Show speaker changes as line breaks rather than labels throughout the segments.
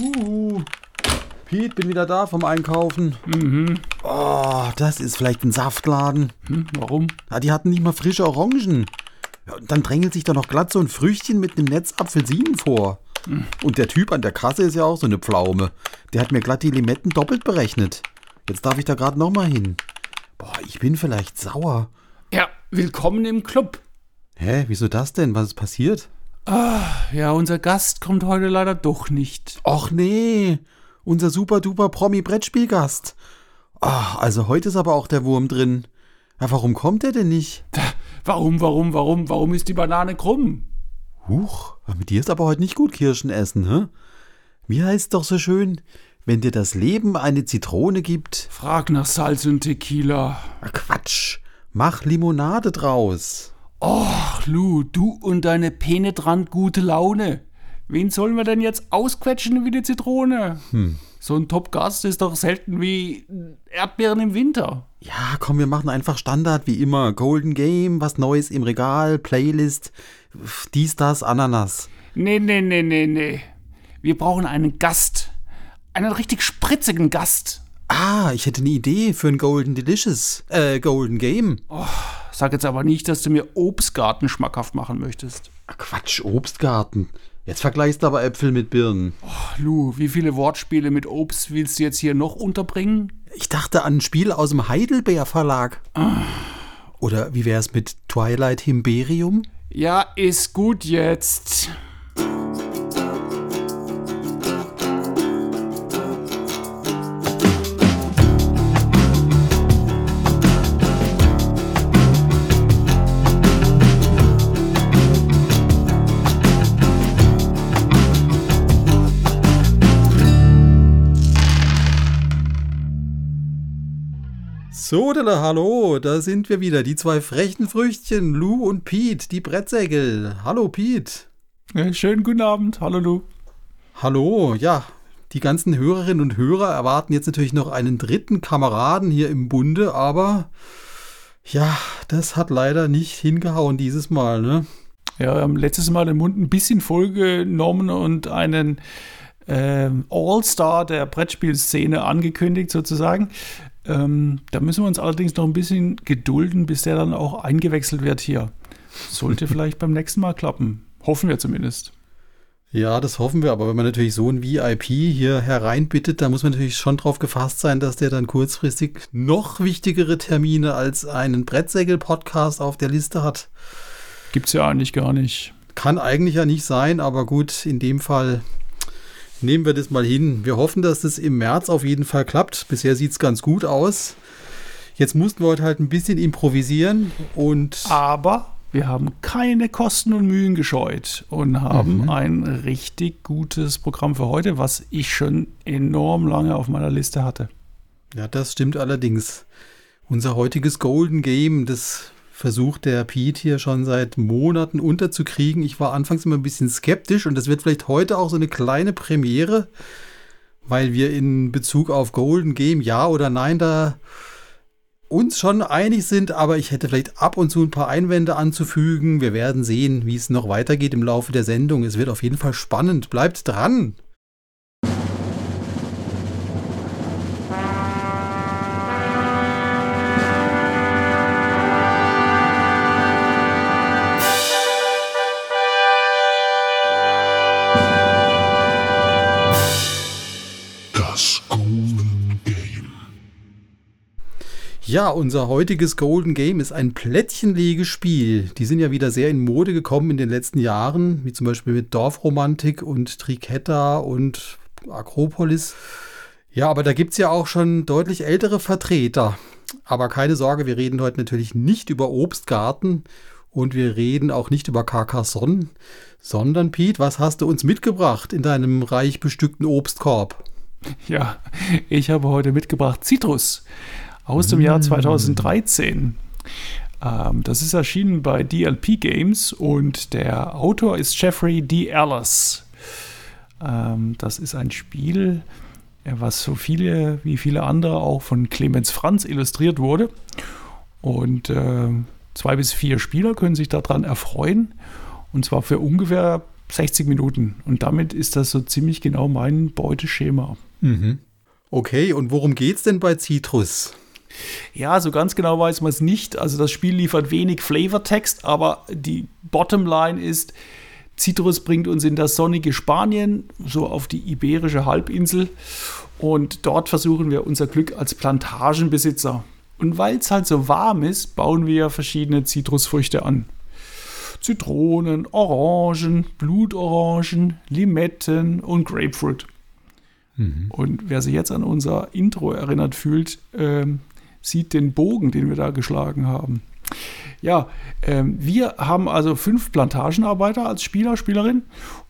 Uh, Pete, bin wieder da vom Einkaufen.
Mhm.
Oh, das ist vielleicht ein Saftladen.
Hm, warum?
Ja, die hatten nicht mal frische Orangen. Ja, und dann drängelt sich da noch glatt so ein Früchtchen mit einem Netz Apfelsinen vor. Und der Typ an der Kasse ist ja auch so eine Pflaume. Der hat mir glatt die Limetten doppelt berechnet. Jetzt darf ich da gerade noch mal hin. Boah, ich bin vielleicht sauer.
Ja, willkommen im Club.
Hä, wieso das denn? Was ist passiert?
Ja, unser Gast kommt heute leider doch nicht.
Och nee, unser super duper Promi-Brettspielgast. Ah, also heute ist aber auch der Wurm drin. Ja, warum kommt er denn nicht?
Warum, warum, warum, warum ist die Banane krumm?
Huch, mit dir ist aber heute nicht gut Kirschen essen, hä? Wie heißt doch so schön, wenn dir das Leben eine Zitrone gibt?
Frag nach Salz und Tequila.
Ah, Quatsch, mach Limonade draus.
Ach, Lu, du und deine penetrant gute Laune. Wen sollen wir denn jetzt ausquetschen wie eine Zitrone? So ein Top-Gast ist doch selten wie Erdbeeren im Winter.
Ja, komm, wir machen einfach Standard wie immer. Golden Game, was Neues im Regal, Playlist, dies, das, Ananas.
Nee, nee, nee, nee, nee. Wir brauchen einen Gast. Einen richtig spritzigen Gast.
Ah, ich hätte eine Idee für ein Golden Delicious, äh, Golden Game.
Sag jetzt aber nicht, dass du mir Obstgarten schmackhaft machen möchtest.
Ah, Quatsch, Obstgarten. Jetzt vergleichst du aber Äpfel mit Birnen.
Ach, Lu, wie viele Wortspiele mit Obst willst du jetzt hier noch unterbringen?
Ich dachte an ein Spiel aus dem Heidelbeer Verlag. Oder wie wär's mit Twilight Himberium?
Ja, ist gut jetzt.
So, Della, hallo, da sind wir wieder, die zwei frechen Früchtchen, Lou und Pete, die Brettsägel. Hallo, Pete.
Ja, schönen guten Abend. Hallo, Lu.
Hallo, ja, die ganzen Hörerinnen und Hörer erwarten jetzt natürlich noch einen dritten Kameraden hier im Bunde, aber ja, das hat leider nicht hingehauen dieses Mal, ne?
Ja, wir haben letztes Mal den Mund ein bisschen vollgenommen und einen ähm, All-Star der Brettspielszene angekündigt, sozusagen. Ähm, da müssen wir uns allerdings noch ein bisschen gedulden, bis der dann auch eingewechselt wird hier. Sollte vielleicht beim nächsten Mal klappen. Hoffen wir zumindest.
Ja, das hoffen wir, aber wenn man natürlich so ein VIP hier hereinbittet, da muss man natürlich schon drauf gefasst sein, dass der dann kurzfristig noch wichtigere Termine als einen Brettsägel-Podcast auf der Liste hat.
Gibt's ja eigentlich gar nicht.
Kann eigentlich ja nicht sein, aber gut, in dem Fall nehmen wir das mal hin. Wir hoffen, dass das im März auf jeden Fall klappt. Bisher sieht es ganz gut aus. Jetzt mussten wir heute halt ein bisschen improvisieren und
Aber wir haben keine Kosten und Mühen gescheut und haben ein richtig gutes Programm für heute, was ich schon enorm lange auf meiner Liste hatte.
ja, das stimmt allerdings. Unser heutiges Golden Game, das versucht der Pete hier schon seit Monaten unterzukriegen. Ich war anfangs immer ein bisschen skeptisch und das wird vielleicht heute auch so eine kleine Premiere, weil wir in Bezug auf Golden Game ja oder nein da uns schon einig sind, aber ich hätte vielleicht ab und zu ein paar Einwände anzufügen. Wir werden sehen, wie es noch weitergeht im Laufe der Sendung. Es wird auf jeden Fall spannend. Bleibt dran! Ja, unser heutiges Golden Game ist ein Plättchenlegespiel. Die sind ja wieder sehr in Mode gekommen in den letzten Jahren, wie zum Beispiel mit Dorfromantik und Triketta und Akropolis. Ja, aber da gibt es ja auch schon deutlich ältere Vertreter. Aber keine Sorge, wir reden heute natürlich nicht über Obstgarten und wir reden auch nicht über Carcassonne, sondern Pete, was hast du uns mitgebracht in deinem reich bestückten Obstkorb?
Ja, ich habe heute mitgebracht Citrus aus dem Jahr 2013. Ähm, das ist erschienen bei DLP Games und der Autor ist Jeffrey D. Ellis. Ähm, das ist ein Spiel, äh, was so viele wie viele andere auch von Clemens Franz illustriert wurde. Und äh, zwei bis vier Spieler können sich daran erfreuen. Und zwar für ungefähr 60 Minuten. Und damit ist das so ziemlich genau mein Beuteschema.
Mhm. Okay, und worum geht es denn bei Citrus?
Ja, so ganz genau weiß man es nicht. Also das Spiel liefert wenig Flavortext, aber die Bottomline ist, Citrus bringt uns in das sonnige Spanien, so auf die iberische Halbinsel. Und dort versuchen wir unser Glück als Plantagenbesitzer. Und weil es halt so warm ist, bauen wir verschiedene Zitrusfrüchte an. Zitronen, Orangen, Blutorangen, Limetten und Grapefruit. Mhm. Und wer sich jetzt an unser Intro erinnert fühlt, ähm, sieht den Bogen, den wir da geschlagen haben. Ja, ähm, wir haben also fünf Plantagenarbeiter als Spieler, Spielerin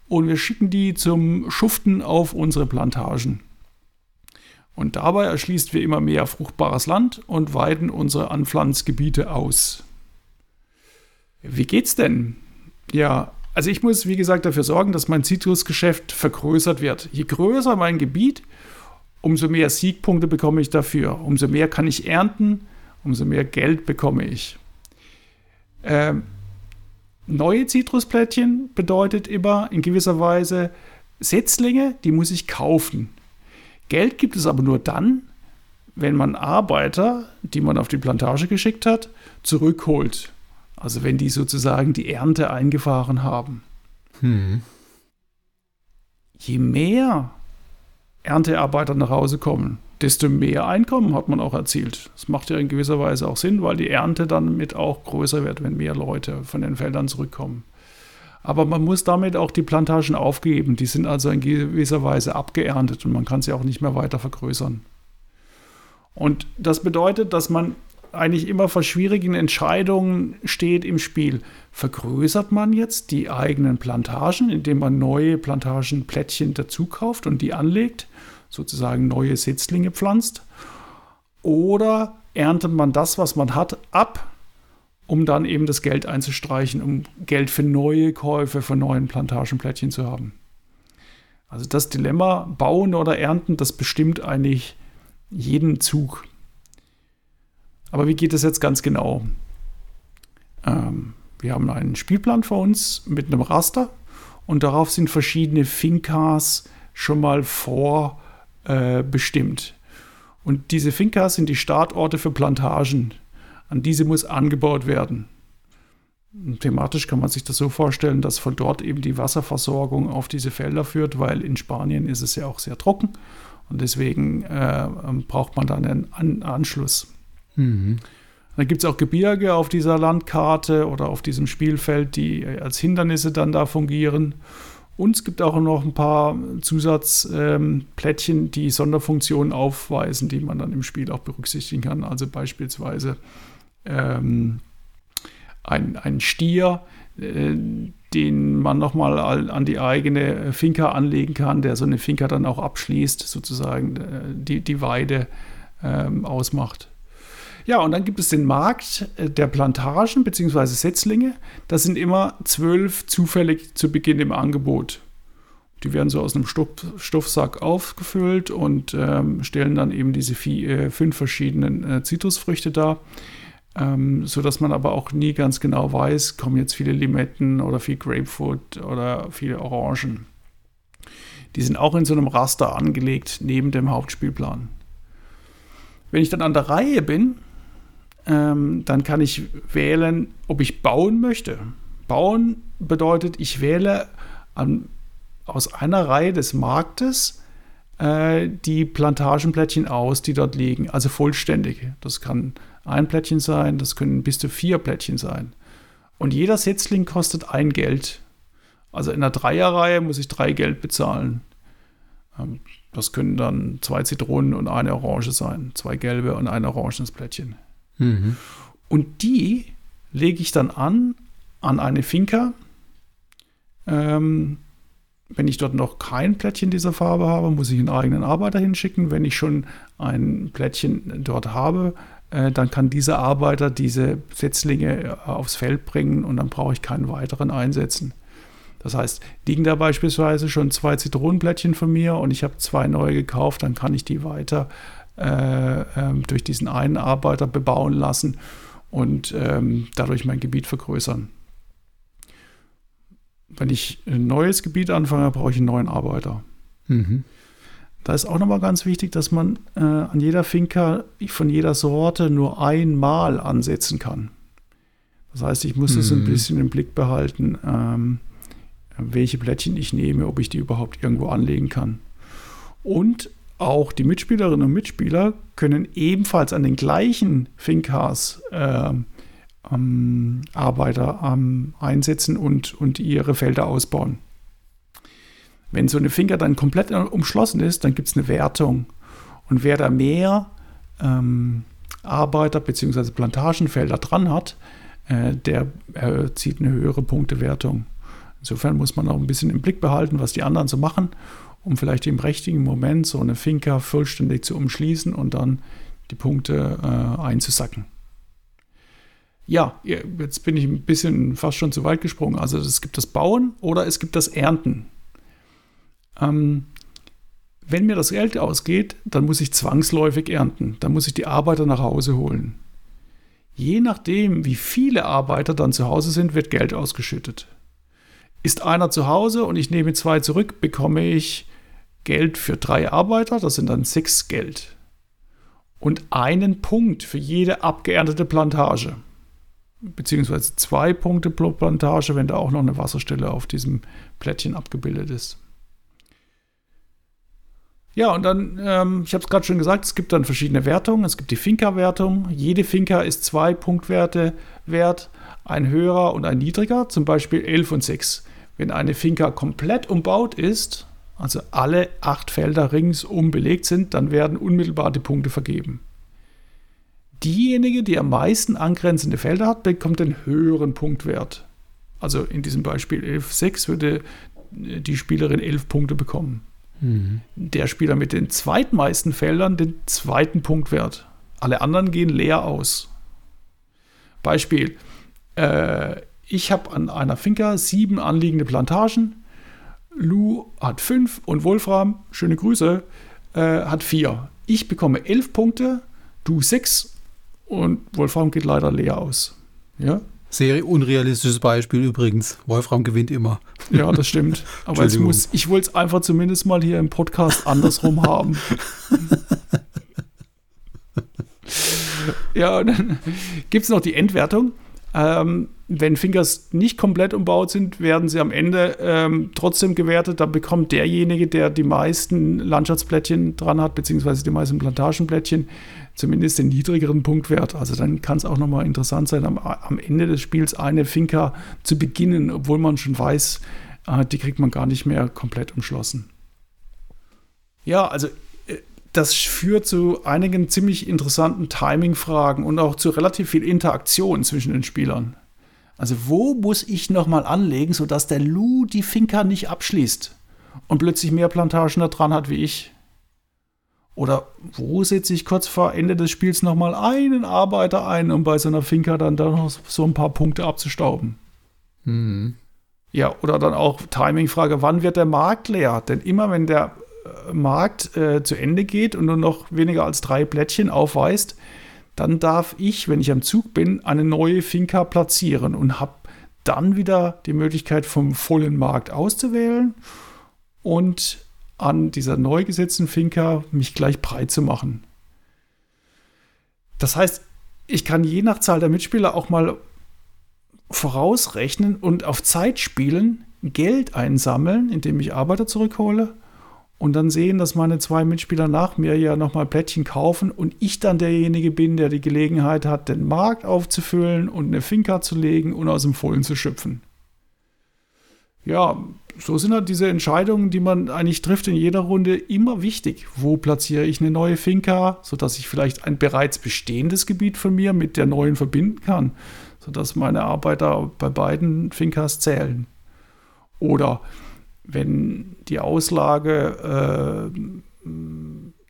und wir schicken die zum Schuften auf unsere Plantagen. Und dabei erschließt wir immer mehr fruchtbares Land und weiten unsere Anpflanzgebiete aus. Wie geht's denn? Ja, also ich muss, wie gesagt, dafür sorgen, dass mein Zitrusgeschäft vergrößert wird. Je größer mein Gebiet, umso mehr Siegpunkte bekomme ich dafür. Umso mehr kann ich ernten, umso mehr Geld bekomme ich. Ähm, neue Zitrusplättchen bedeutet immer in gewisser Weise Setzlinge, die muss ich kaufen. Geld gibt es aber nur dann, wenn man Arbeiter, die man auf die Plantage geschickt hat, zurückholt. Also wenn die sozusagen die Ernte eingefahren haben. Hm. Je mehr Erntearbeiter nach Hause kommen, desto mehr Einkommen hat man auch erzielt. Das macht ja in gewisser Weise auch Sinn, weil die Ernte dann mit auch größer wird, wenn mehr Leute von den Feldern zurückkommen. Aber man muss damit auch die Plantagen aufgeben. Die sind also in gewisser Weise abgeerntet und man kann sie auch nicht mehr weiter vergrößern. Und das bedeutet, dass man eigentlich immer vor schwierigen Entscheidungen steht im Spiel. Vergrößert man jetzt die eigenen Plantagen, indem man neue Plantagenplättchen dazukauft und die anlegt, sozusagen neue Setzlinge pflanzt? Oder erntet man das, was man hat, ab, um dann eben das Geld einzustreichen, um Geld für neue Käufe von neuen Plantagenplättchen zu haben? Also das Dilemma, bauen oder ernten, das bestimmt eigentlich jeden Zug. Aber wie geht es jetzt ganz genau? Ähm, wir haben einen Spielplan vor uns mit einem Raster und darauf sind verschiedene Finkas schon mal vorbestimmt. Äh, und diese Finkas sind die Startorte für Plantagen. An diese muss angebaut werden. Und thematisch kann man sich das so vorstellen, dass von dort eben die Wasserversorgung auf diese Felder führt, weil in Spanien ist es ja auch sehr trocken und deswegen äh, braucht man dann einen An Anschluss. Mhm. Dann gibt es auch Gebirge auf dieser Landkarte oder auf diesem Spielfeld, die als Hindernisse dann da fungieren. Und es gibt auch noch ein paar Zusatzplättchen, ähm, die Sonderfunktionen aufweisen, die man dann im Spiel auch berücksichtigen kann. Also beispielsweise ähm, ein, ein Stier, äh, den man nochmal an die eigene Finca anlegen kann, der so eine Finca dann auch abschließt, sozusagen äh, die, die Weide ähm, ausmacht. Ja, und dann gibt es den Markt äh, der Plantagen bzw. Setzlinge. Das sind immer zwölf zufällig zu Beginn im Angebot. Die werden so aus einem Stoff, Stoffsack aufgefüllt und ähm, stellen dann eben diese vier, äh, fünf verschiedenen äh, Zitrusfrüchte dar. Ähm, so man aber auch nie ganz genau weiß, kommen jetzt viele Limetten oder viel Grapefruit oder viele Orangen. Die sind auch in so einem Raster angelegt neben dem Hauptspielplan. Wenn ich dann an der Reihe bin, ähm, dann kann ich wählen, ob ich bauen möchte. Bauen bedeutet, ich wähle an, aus einer Reihe des Marktes äh, die Plantagenplättchen aus, die dort liegen, also vollständig. Das kann ein Plättchen sein, das können bis zu vier Plättchen sein. Und jeder Setzling kostet ein Geld. Also in einer Dreierreihe muss ich drei Geld bezahlen. Ähm, das können dann zwei Zitronen und eine Orange sein, zwei gelbe und ein orangenes Plättchen. Mhm. Und die lege ich dann an an eine Finca. Ähm, wenn ich dort noch kein Plättchen dieser Farbe habe, muss ich einen eigenen Arbeiter hinschicken. Wenn ich schon ein Plättchen dort habe, äh, dann kann dieser Arbeiter diese Setzlinge äh, aufs Feld bringen und dann brauche ich keinen weiteren einsetzen. Das heißt, liegen da beispielsweise schon zwei Zitronenplättchen von mir und ich habe zwei neue gekauft, dann kann ich die weiter äh, ähm, durch diesen einen Arbeiter bebauen lassen und ähm, dadurch mein Gebiet vergrößern. wenn ich ein neues Gebiet anfange, brauche ich einen neuen Arbeiter.
Mhm.
Da ist auch nochmal ganz wichtig, dass man äh, an jeder Finca von jeder Sorte nur einmal ansetzen kann. Das heißt, ich muss es ein
Mhm.
bisschen im Blick behalten, ähm, welche Plättchen ich nehme, ob ich die überhaupt irgendwo anlegen kann. Und auch die Mitspielerinnen und Mitspieler können ebenfalls an den gleichen Fincas ähm, ähm, Arbeiter ähm, einsetzen und, und ihre Felder ausbauen. Wenn so eine Finca dann komplett umschlossen ist, dann gibt es eine Wertung. Und wer da mehr ähm, Arbeiter bzw. Plantagenfelder dran hat, äh, der äh, zieht eine höhere Punktewertung. Insofern muss man auch ein bisschen im Blick behalten, was die anderen so machen, um vielleicht im richtigen Moment so eine Finca vollständig zu umschließen und dann die Punkte äh, einzusacken. Ja, jetzt bin ich ein bisschen fast schon zu weit gesprungen. Also es gibt das Bauen oder es gibt das Ernten. Ähm, wenn mir das Geld ausgeht, dann muss ich zwangsläufig ernten. Dann muss ich die Arbeiter nach Hause holen. Je nachdem, wie viele Arbeiter dann zu Hause sind, wird Geld ausgeschüttet. Ist einer zu Hause und ich nehme zwei zurück, bekomme ich Geld für drei Arbeiter, das sind dann sechs Geld. Und einen Punkt für jede abgeerntete Plantage. Beziehungsweise zwei Punkte pro Plantage, wenn da auch noch eine Wasserstelle auf diesem Plättchen abgebildet ist. Ja, und dann, ähm, ich habe es gerade schon gesagt, es gibt dann verschiedene Wertungen. Es gibt die Finca-Wertung. Jede Finca ist zwei Punktwerte wert, ein höherer und ein niedriger, zum Beispiel 11 und 6. Wenn eine Finca komplett umbaut ist, also alle acht Felder ringsum belegt sind, dann werden unmittelbar die Punkte vergeben. Diejenige, die am meisten angrenzende Felder hat, bekommt den höheren Punktwert. Also in diesem Beispiel 11,6 würde die Spielerin 11 Punkte bekommen
Mhm.
der Spieler mit den zweitmeisten Feldern den zweiten Punktwert. Alle anderen gehen leer aus. Beispiel: äh, Ich habe an einer Finca sieben anliegende Plantagen. Lou hat fünf und Wolfram, schöne Grüße, äh, hat vier. Ich bekomme elf Punkte, du sechs und Wolfram geht leider leer aus. Ja,
Sehr unrealistisches Beispiel übrigens. Wolfram gewinnt immer.
ja, das stimmt. Aber es
Entschuldigung.
muss, ich wollte es einfach zumindest mal hier im Podcast andersrum haben. ja, und dann gibt es noch die Endwertung. Ähm, wenn Fingers nicht komplett umbaut sind, werden sie am Ende ähm, trotzdem gewertet. Da bekommt derjenige, der die meisten Landschaftsplättchen dran hat, beziehungsweise die meisten Plantagenplättchen, zumindest den niedrigeren Punktwert. Also dann kann es auch nochmal interessant sein, am, am Ende des Spiels eine Finca zu beginnen, obwohl man schon weiß, äh, die kriegt man gar nicht mehr komplett umschlossen. Ja, also das führt zu einigen ziemlich interessanten Timing-Fragen und auch zu relativ viel Interaktion zwischen den Spielern. Also wo muss ich nochmal anlegen, sodass der Lou die Finca nicht abschließt und plötzlich mehr Plantagen da dran hat wie ich? Oder wo setze ich kurz vor Ende des Spiels nochmal einen Arbeiter ein, um bei so einer Finca dann da noch so ein paar Punkte abzustauben?
Mhm.
Ja, oder dann auch Timing-Frage, wann wird der Markt leer? Denn immer wenn der Markt äh, zu Ende geht und nur noch weniger als drei Plättchen aufweist, dann darf ich, wenn ich am Zug bin, eine neue Finca platzieren und habe dann wieder die Möglichkeit, vom vollen Markt auszuwählen und an dieser neu gesetzten Finca mich gleich breit zu machen. Das heißt, ich kann je nach Zahl der Mitspieler auch mal vorausrechnen und auf Zeit spielen, Geld einsammeln, indem ich Arbeiter zurückhole und dann sehen, dass meine zwei Mitspieler nach mir ja nochmal Plättchen kaufen und ich dann derjenige bin, der die Gelegenheit hat, den Markt aufzufüllen und eine Finca zu legen und aus dem Vollen zu schöpfen. Ja, so sind halt diese Entscheidungen, die man eigentlich trifft in jeder Runde, immer wichtig. Wo platziere ich eine neue Finca, sodass ich vielleicht ein bereits bestehendes Gebiet von mir mit der neuen verbinden kann, sodass meine Arbeiter bei beiden Fincas zählen. Oder wenn die Auslage äh,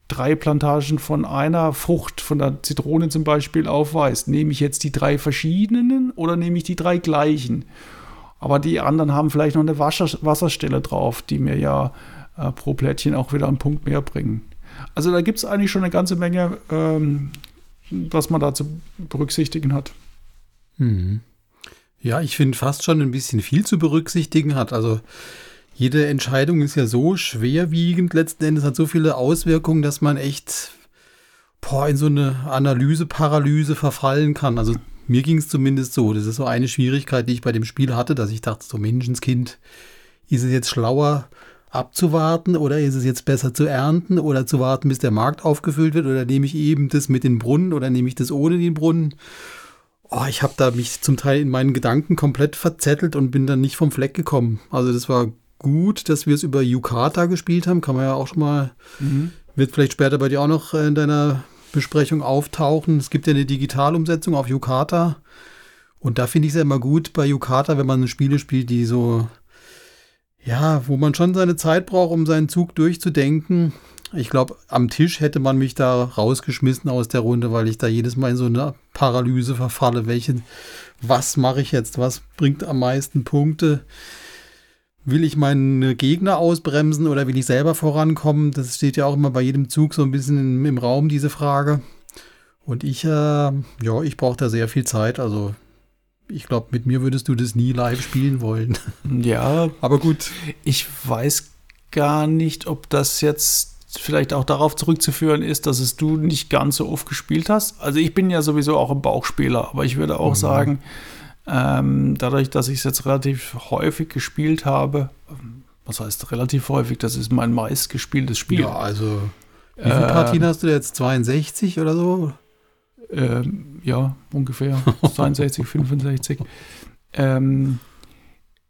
drei Plantagen von einer Frucht, von der Zitrone zum Beispiel, aufweist, nehme ich jetzt die drei verschiedenen oder nehme ich die drei gleichen? Aber die anderen haben vielleicht noch eine Wasser Wasserstelle drauf, die mir ja äh, pro Plättchen auch wieder einen Punkt mehr bringen. Also da gibt es eigentlich schon eine ganze Menge, ähm, was man da zu berücksichtigen hat.
Mhm. Ja, ich finde fast schon ein bisschen viel zu berücksichtigen hat. Also jede Entscheidung ist ja so schwerwiegend, letzten Endes hat so viele Auswirkungen, dass man echt boah, in so eine Analyse-Paralyse verfallen kann. Also mir ging es zumindest so. Das ist so eine Schwierigkeit, die ich bei dem Spiel hatte, dass ich dachte, so Menschenskind, ist es jetzt schlauer abzuwarten oder ist es jetzt besser zu ernten oder zu warten, bis der Markt aufgefüllt wird oder nehme ich eben das mit den Brunnen oder nehme ich das ohne den Brunnen? Oh, ich habe da mich zum Teil in meinen Gedanken komplett verzettelt und bin dann nicht vom Fleck gekommen. Also das war gut, dass wir es über Yukata gespielt haben. Kann man ja auch schon mal, mhm. wird vielleicht später bei dir auch noch in deiner Besprechung auftauchen. Es gibt ja eine Digitalumsetzung auf Yukata. Und da finde ich es ja immer gut bei Yukata, wenn man Spiele spielt, die so, ja, wo man schon seine Zeit braucht, um seinen Zug durchzudenken. Ich glaube, am Tisch hätte man mich da rausgeschmissen aus der Runde, weil ich da jedes Mal in so eine Paralyse verfalle. Welche, was mache ich jetzt? Was bringt am meisten Punkte? Will ich meinen Gegner ausbremsen oder will ich selber vorankommen? Das steht ja auch immer bei jedem Zug so ein bisschen im, im Raum, diese Frage. Und ich, äh, ja, ich brauche da sehr viel Zeit. Also ich glaube, mit mir würdest du das nie live spielen wollen.
Ja. Aber gut. Ich weiß gar nicht, ob das jetzt vielleicht auch darauf zurückzuführen ist, dass es du nicht ganz so oft gespielt hast. Also ich bin ja sowieso auch ein Bauchspieler, aber ich würde auch mhm. sagen, ähm, dadurch, dass ich es jetzt relativ häufig gespielt habe, was heißt relativ häufig, das ist mein meistgespieltes Spiel. Ja,
also wie viele äh, Partien hast du jetzt? 62 oder so?
Ähm, ja, ungefähr 62, 65. Ähm,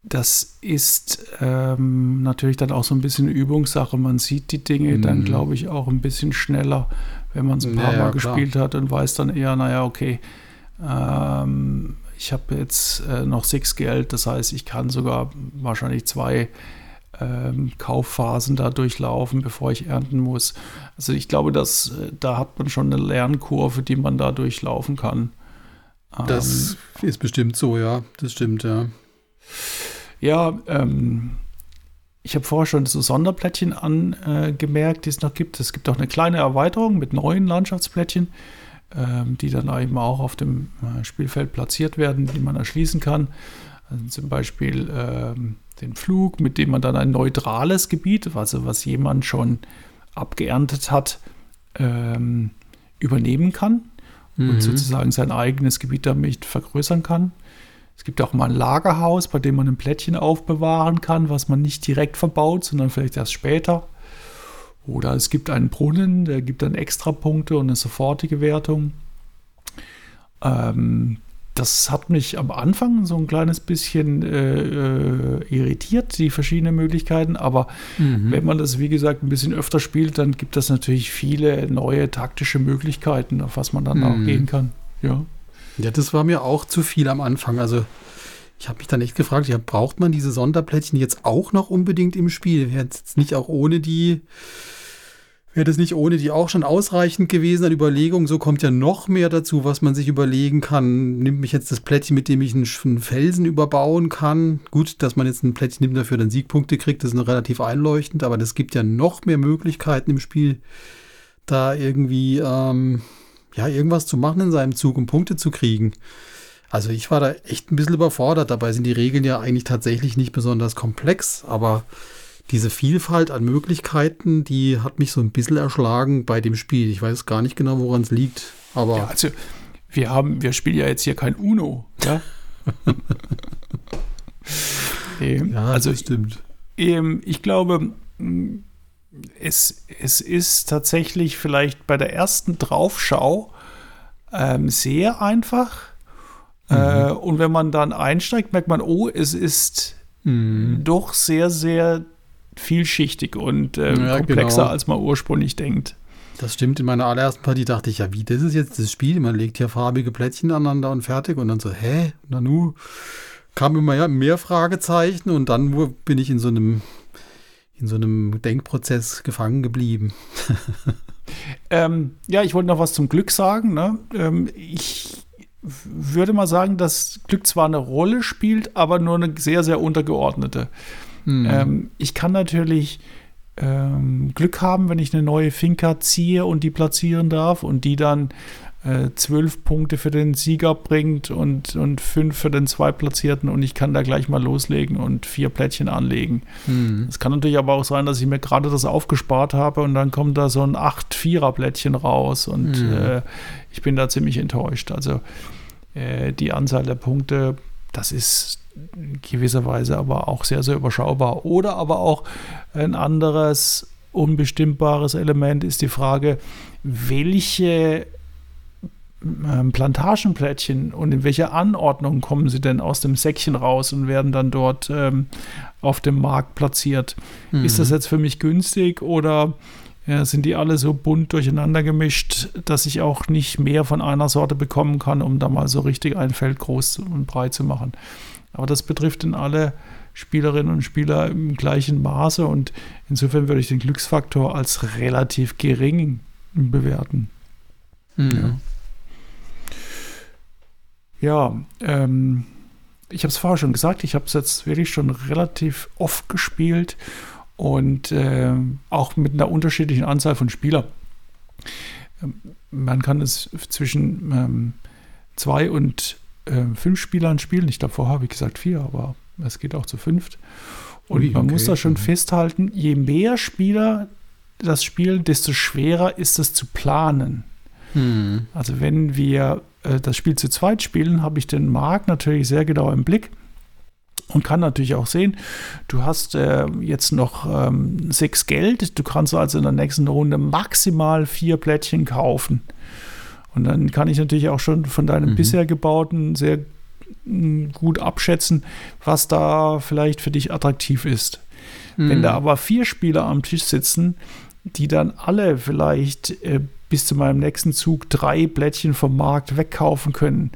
das ist ähm, natürlich dann auch so ein bisschen Übungssache. Man sieht die Dinge mhm. dann, glaube ich, auch ein bisschen schneller, wenn man es ein paar ja, Mal ja, gespielt hat und weiß dann eher, naja, okay, ähm, ich habe jetzt äh, noch sechs Geld, das heißt, ich kann sogar wahrscheinlich zwei ähm, Kaufphasen da durchlaufen, bevor ich ernten muss. Also ich glaube, dass äh, da hat man schon eine Lernkurve, die man da durchlaufen kann.
Das ähm, ist bestimmt so, ja. Das stimmt, ja.
Ja, ähm, ich habe vorher schon so Sonderplättchen angemerkt, die es noch gibt. Es gibt auch eine kleine Erweiterung mit neuen Landschaftsplättchen, die dann eben auch auf dem äh, Spielfeld platziert werden, die man erschließen kann. Also zum Beispiel ähm, den Flug, mit dem man dann ein neutrales Gebiet, also was jemand schon abgeerntet hat, ähm, übernehmen kann mhm. und sozusagen sein eigenes Gebiet damit vergrößern kann. Es gibt auch mal ein Lagerhaus, bei dem man ein Plättchen aufbewahren kann, was man nicht direkt verbaut, sondern vielleicht erst später. Oder es gibt einen Brunnen, der gibt dann extra Punkte und eine sofortige Wertung. Ähm, das hat mich am Anfang so ein kleines bisschen äh, äh, irritiert, die verschiedenen Möglichkeiten. Aber mhm. wenn man das, wie gesagt, ein bisschen öfter spielt, dann gibt das natürlich viele neue taktische Möglichkeiten, auf was man dann mhm. auch gehen kann. Ja.
Ja, das war mir auch zu viel am Anfang. Also ich habe mich dann echt gefragt, ja, braucht man diese Sonderplättchen jetzt auch noch unbedingt im Spiel? Jetzt nicht auch ohne die, wäre das nicht ohne die auch schon ausreichend gewesen an Überlegungen? So kommt ja noch mehr dazu, was man sich überlegen kann. Nimmt mich jetzt das Plättchen, mit dem ich einen, Felsen überbauen kann? Gut, dass man jetzt ein Plättchen nimmt, dafür dann Siegpunkte kriegt, das ist noch relativ einleuchtend, aber das gibt ja noch mehr Möglichkeiten im Spiel, da irgendwie, ähm, ja, irgendwas zu machen in seinem Zug, um Punkte zu kriegen. Also ich war da echt ein bisschen überfordert. Dabei sind die Regeln ja eigentlich tatsächlich nicht besonders komplex, aber diese Vielfalt an Möglichkeiten, die hat mich so ein bisschen erschlagen bei dem Spiel. Ich weiß gar nicht genau, woran es liegt, aber. Ja,
also wir haben, wir spielen ja jetzt hier kein Uno, ja? ähm, ja, also stimmt. Ähm, ich glaube, es, es ist tatsächlich vielleicht bei der ersten Draufschau ähm, sehr einfach. Mhm. Äh, und wenn man dann einsteigt, merkt man, oh, es ist mhm. doch sehr, sehr vielschichtig und äh, ja, komplexer, genau. als man ursprünglich denkt.
Das stimmt. In meiner allerersten Partie dachte ich, ja, wie, das ist jetzt das Spiel. Man legt hier farbige Plättchen aneinander und fertig. Und dann so, hä? Nanu? Kam immer ja mehr Fragezeichen und dann bin ich in so einem in so einem Denkprozess gefangen geblieben.
ähm, ja, ich wollte noch was zum Glück sagen. Ne? Ähm, ich würde mal sagen, dass Glück zwar eine Rolle spielt, aber nur eine sehr, sehr untergeordnete. Mhm. Ähm, ich kann natürlich ähm, Glück haben, wenn ich eine neue Finca ziehe und die platzieren darf und die dann äh, zwölf Punkte für den Sieger bringt und, und fünf für den Zweitplatzierten und ich kann da gleich mal loslegen und vier Plättchen anlegen.
Mhm.
Es kann natürlich aber auch sein, dass ich mir gerade das aufgespart habe und dann kommt da so ein 8-4er-Plättchen raus und
Mhm.
äh, ich bin da ziemlich enttäuscht. Also äh, die Anzahl der Punkte, das ist gewisserweise aber auch sehr, sehr überschaubar. Oder aber auch ein anderes unbestimmbares Element ist die Frage, welche ähm, Plantagenplättchen und in welcher Anordnung kommen sie denn aus dem Säckchen raus und werden dann dort ähm, auf dem Markt platziert. Ist das jetzt für mich günstig oder ja, sind die alle so bunt durcheinander gemischt, dass ich auch nicht mehr von einer Sorte bekommen kann, um da mal so richtig ein Feld groß und breit zu machen. Aber das betrifft in alle Spielerinnen und Spieler im gleichen Maße und insofern würde ich den Glücksfaktor als relativ gering bewerten.
Mhm.
Ja, ähm, ich habe es vorher schon gesagt, ich habe es jetzt wirklich schon relativ oft gespielt und ähm, auch mit einer unterschiedlichen Anzahl von Spielern. Ähm, man kann es zwischen ähm, zwei und ähm, fünf Spielern spielen. Ich glaube, vorher habe ich gesagt vier, aber es geht auch zu fünft. Und
Ui,
man muss da schon
Mhm.
festhalten, je mehr Spieler das spielen, desto schwerer ist es zu planen.
Mhm.
Also wenn wir äh, das Spiel zu zweit spielen, habe ich den Markt natürlich sehr genau im Blick und kann natürlich auch sehen, du hast äh, jetzt noch ähm, sechs Geld, du kannst also in der nächsten Runde maximal vier Plättchen kaufen. Und dann kann ich natürlich auch schon von deinem
Mhm.
bisher gebauten sehr mh, gut abschätzen, was da vielleicht für dich attraktiv ist. Wenn
Mhm.
da aber vier Spieler am Tisch sitzen, die dann alle vielleicht äh, bis zu meinem nächsten Zug drei Blättchen vom Markt wegkaufen können,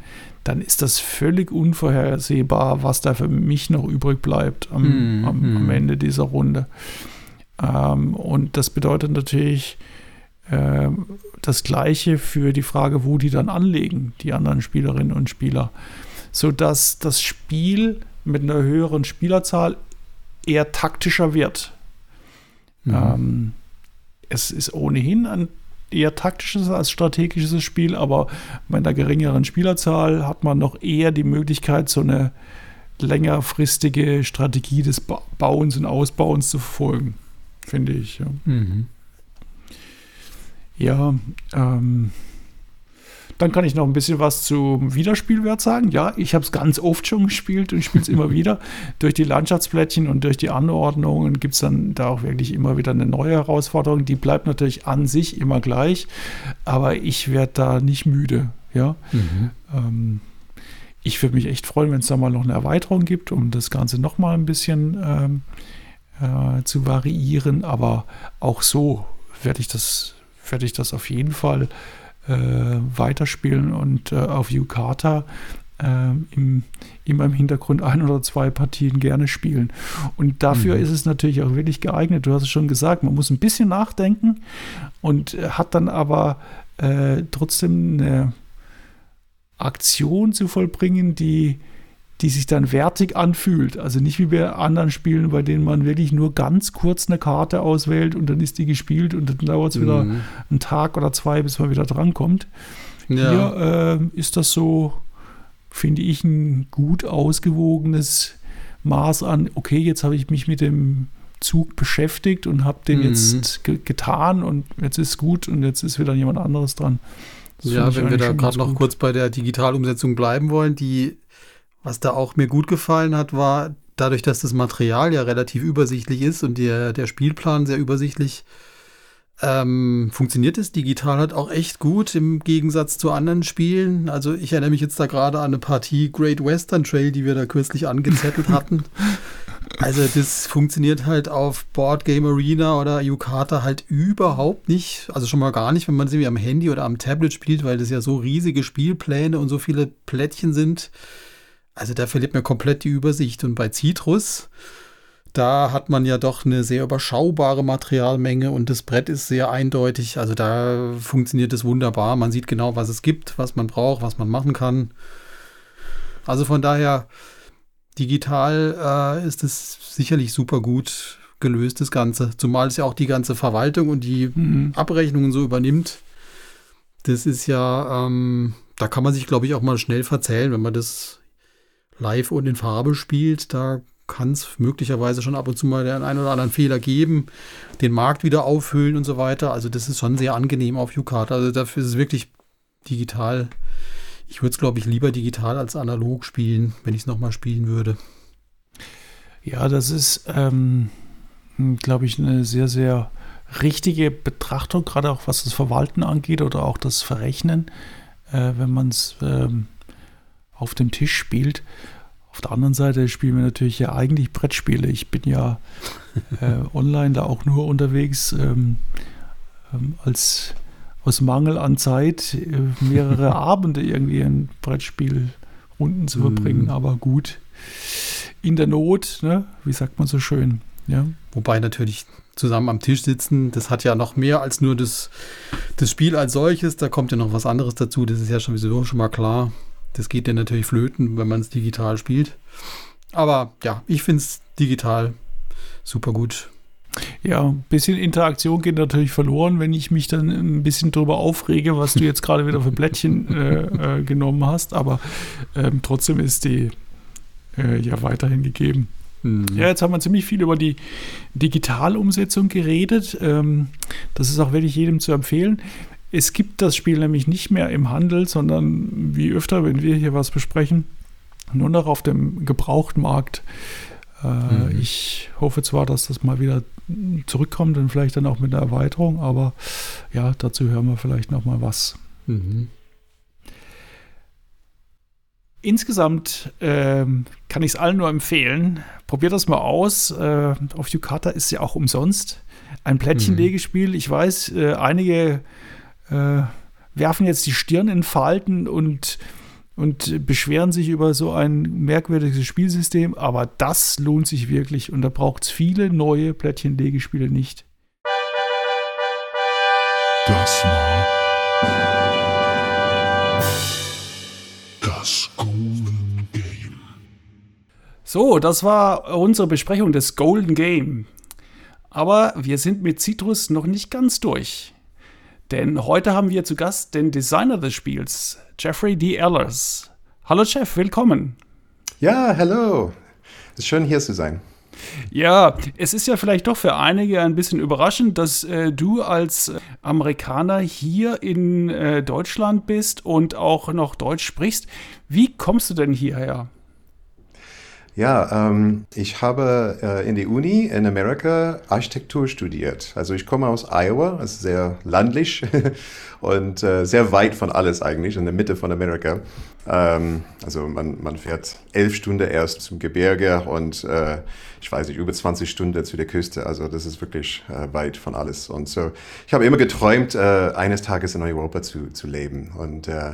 dann ist das völlig unvorhersehbar, was da für mich noch übrig bleibt am,
Mhm,
am, am
mhm.
Ende dieser Runde. Ähm, und das bedeutet natürlich das Gleiche für die Frage, wo die dann anlegen, die anderen Spielerinnen und Spieler. Sodass das Spiel mit einer höheren Spielerzahl eher taktischer wird.
Mhm.
Ähm, es ist ohnehin ein eher taktisches als strategisches Spiel, aber bei einer geringeren Spielerzahl hat man noch eher die Möglichkeit, so eine längerfristige Strategie des ba Bauens und Ausbauens zu verfolgen, finde ich. Ja,
Mhm.
Ja ähm, dann kann ich noch ein bisschen was zum Wiederspielwert sagen. Ja, ich habe es ganz oft schon gespielt und spiele es immer wieder. Durch die Landschaftsplättchen und durch die Anordnungen gibt es dann da auch wirklich immer wieder eine neue Herausforderung. Die bleibt natürlich an sich immer gleich, aber ich werde da nicht müde. Ja,
Mhm.
ähm, ich würde mich echt freuen, wenn es da mal noch eine Erweiterung gibt, um das Ganze noch mal ein bisschen ähm, äh, zu variieren. Aber auch so werde ich das, werde ich das auf jeden Fall äh, weiterspielen und äh, auf Yukata äh, im, in meinem Hintergrund ein oder zwei Partien gerne spielen. Und dafür
Mhm.
ist es natürlich auch wirklich geeignet. Du hast es schon gesagt, man muss ein bisschen nachdenken und hat dann aber äh, trotzdem eine Aktion zu vollbringen, die, die sich dann wertig anfühlt. Also nicht wie bei anderen Spielen, bei denen man wirklich nur ganz kurz eine Karte auswählt und dann ist die gespielt und dann dauert es wieder
Mhm.
einen Tag oder zwei, bis man wieder drankommt.
Ja.
Hier äh, ist das so, finde ich, ein gut ausgewogenes Maß an, okay, jetzt habe ich mich mit dem Zug beschäftigt und habe den
Mhm.
jetzt ge getan und jetzt ist gut und jetzt ist wieder jemand anderes dran. Das
Ja, wenn wir da gerade noch
gut.
kurz bei der Digitalumsetzung bleiben wollen, die, was da auch mir gut gefallen hat, war dadurch, dass das Material ja relativ übersichtlich ist und der, der Spielplan sehr übersichtlich, ähm, funktioniert es digital halt auch echt gut im Gegensatz zu anderen Spielen. Also ich erinnere mich jetzt da gerade an eine Partie Great Western Trail, die wir da kürzlich angezettelt hatten. Also das funktioniert halt auf Board Game Arena oder Yukata halt überhaupt nicht. Also schon mal gar nicht, wenn man es irgendwie am Handy oder am Tablet spielt, weil das ja so riesige Spielpläne und so viele Plättchen sind. Also da verliert man komplett die Übersicht. Und bei Citrus, da hat man ja doch eine sehr überschaubare Materialmenge und das Brett ist sehr eindeutig. Also da funktioniert es wunderbar. Man sieht genau, was es gibt, was man braucht, was man machen kann. Also von daher, digital äh, ist es sicherlich super gut gelöst, das Ganze. Zumal es ja auch die ganze Verwaltung und die
Mhm.
Abrechnungen so übernimmt. Das ist ja, ähm, da kann man sich, glaube ich, auch mal schnell verzählen, wenn man das live und in Farbe spielt. Da kann es möglicherweise schon ab und zu mal den einen oder anderen Fehler geben, den Markt wieder auffüllen und so weiter. Also das ist schon sehr angenehm auf UCART. Also dafür ist es wirklich digital. Ich würde es, glaube ich, lieber digital als analog spielen, wenn ich es nochmal spielen würde.
Ja, das ist, ähm, glaube ich, eine sehr, sehr richtige Betrachtung, gerade auch was das Verwalten angeht oder auch das Verrechnen, äh, wenn man es ähm, auf dem Tisch spielt. Auf der anderen Seite spielen wir natürlich ja eigentlich Brettspiele. Ich bin ja äh, online da auch nur unterwegs ähm, ähm, als aus Mangel an Zeit äh, mehrere Abende irgendwie ein Brettspiel unten zu verbringen. Mm. Aber gut, in der Not, ne? wie sagt man so schön. Ja.
Wobei natürlich zusammen am Tisch sitzen, das hat ja noch mehr als nur das, das Spiel als solches. Da kommt ja noch was anderes dazu. Das ist ja schon sowieso schon mal klar. Das geht ja natürlich flöten, wenn man es digital spielt. Aber ja, ich finde es digital super gut.
Ja, ein bisschen Interaktion geht natürlich verloren, wenn ich mich dann ein bisschen darüber aufrege, was du jetzt gerade wieder für Blättchen äh, äh, genommen hast. Aber ähm, trotzdem ist die äh, ja weiterhin gegeben. Mhm. Ja, jetzt haben wir ziemlich viel über die Digitalumsetzung geredet. Ähm, das ist auch wirklich jedem zu empfehlen. Es gibt das Spiel nämlich nicht mehr im Handel, sondern wie öfter, wenn wir hier was besprechen, nur noch auf dem Gebrauchtmarkt. Äh, mhm. Ich hoffe zwar, dass das mal wieder zurückkommt und vielleicht dann auch mit einer Erweiterung, aber ja, dazu hören wir vielleicht noch mal was. Mhm. Insgesamt ähm, kann ich es allen nur empfehlen. Probiert das mal aus. Äh, auf Yukata ist ja auch umsonst. Ein Plättchenlegespiel. Mhm. Ich weiß, äh, einige äh, werfen jetzt die Stirn in Falten und, und beschweren sich über so ein merkwürdiges Spielsystem, aber das lohnt sich wirklich und da braucht es viele neue Plättchenlegespiele nicht.
Das war das Golden Game.
So, das war unsere Besprechung des Golden Game. Aber wir sind mit Citrus noch nicht ganz durch. Denn heute haben wir zu Gast den Designer des Spiels, Jeffrey D. Ellers. Hallo Jeff, willkommen.
Ja, hallo. Es ist schön hier zu sein.
Ja, es ist ja vielleicht doch für einige ein bisschen überraschend, dass äh, du als Amerikaner hier in äh, Deutschland bist und auch noch Deutsch sprichst. Wie kommst du denn hierher?
Ja, ähm, ich habe äh, in der Uni in Amerika Architektur studiert. Also ich komme aus Iowa, ist sehr landlich und äh, sehr weit von alles eigentlich, in der Mitte von Amerika. Ähm, also man, man fährt elf Stunden erst zum Gebirge und äh, ich weiß nicht, über 20 Stunden zu der Küste. Also das ist wirklich äh, weit von alles. Und so, ich habe immer geträumt, äh, eines Tages in Europa zu, zu leben. Und äh,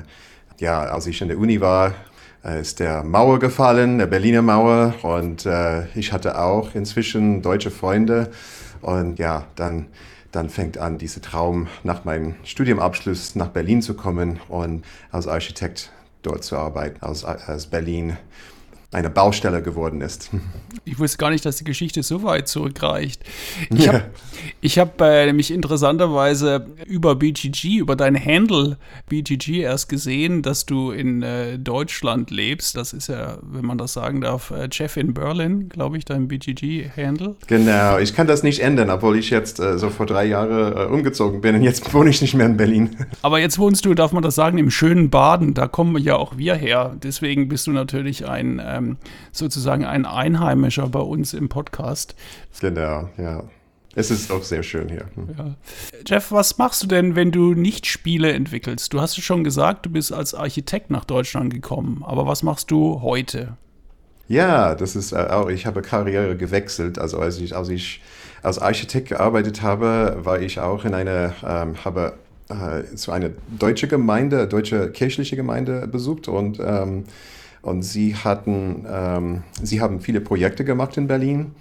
ja, als ich in der Uni war, ist der Mauer gefallen, der Berliner Mauer. Und äh, ich hatte auch inzwischen deutsche Freunde. Und ja, dann, dann fängt an, dieser Traum nach meinem Studiumabschluss nach Berlin zu kommen und als Architekt dort zu arbeiten, aus, aus Berlin eine Baustelle geworden ist.
Ich wusste gar nicht, dass die Geschichte so weit zurückreicht. Ich habe hab, äh, nämlich interessanterweise über BGG, über dein Handle BGG erst gesehen, dass du in äh, Deutschland lebst. Das ist ja, wenn man das sagen darf, äh, Jeff in Berlin, glaube ich, dein BGG-Handle.
Genau, ich kann das nicht ändern, obwohl ich jetzt äh, so vor drei Jahren äh, umgezogen bin und jetzt wohne ich nicht mehr in Berlin.
Aber jetzt wohnst du, darf man das sagen, im schönen Baden. Da kommen ja auch wir her. Deswegen bist du natürlich ein ähm, sozusagen ein Einheimischer bei uns im Podcast.
Genau, ja. Es ist auch sehr schön hier. Hm.
Ja. Jeff, was machst du denn, wenn du nicht Spiele entwickelst? Du hast es schon gesagt, du bist als Architekt nach Deutschland gekommen. Aber was machst du heute?
Ja, das ist äh, auch, ich habe Karriere gewechselt. Also als ich, als ich als Architekt gearbeitet habe, war ich auch in einer, ähm, habe äh, zu einer deutsche Gemeinde, deutsche kirchliche Gemeinde besucht und ähm, und sie hatten, ähm, sie haben viele Projekte gemacht in Berlin,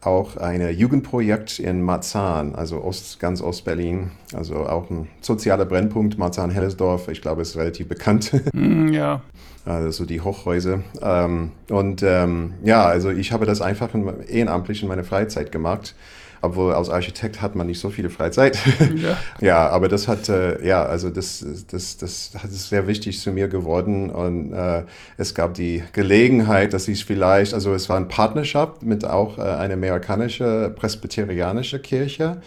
auch ein Jugendprojekt in Marzahn, also Ost, ganz Ostberlin, also auch ein sozialer Brennpunkt, Marzahn-Hellesdorf, ich glaube, ist relativ bekannt.
Mm, ja.
Also die Hochhäuser. Ähm, und ähm, ja, also ich habe das einfach in, ehrenamtlich in meiner Freizeit gemacht. Obwohl als Architekt hat man nicht so viele Freizeit.
Ja.
ja, aber das hat, äh, ja, also das, das, das hat ist sehr wichtig zu mir geworden und äh, es gab die Gelegenheit, dass ich vielleicht, also es war eine Partnerschaft mit auch äh, einer amerikanischen presbyterianischen Kirche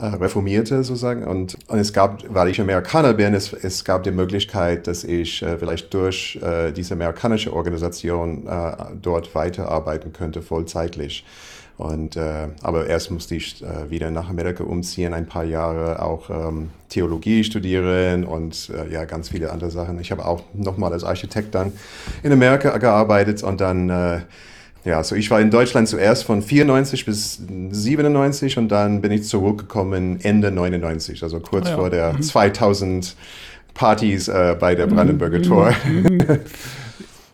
äh, Reformierte sozusagen. Und, und es gab, weil ich Amerikaner bin, es, es gab die Möglichkeit, dass ich äh, vielleicht durch äh, diese amerikanische Organisation äh, dort weiterarbeiten könnte, vollzeitlich. Und, äh, aber erst musste ich äh, wieder nach Amerika umziehen, ein paar Jahre auch ähm, Theologie studieren und äh, ja, ganz viele andere Sachen. Ich habe auch nochmal als Architekt dann in Amerika gearbeitet und dann äh, ja, also ich war in Deutschland zuerst von 94 bis 97 und dann bin ich zurückgekommen Ende 99, also kurz
Ah ja.
vor der 2000 Partys äh, bei der Brandenburger Tor.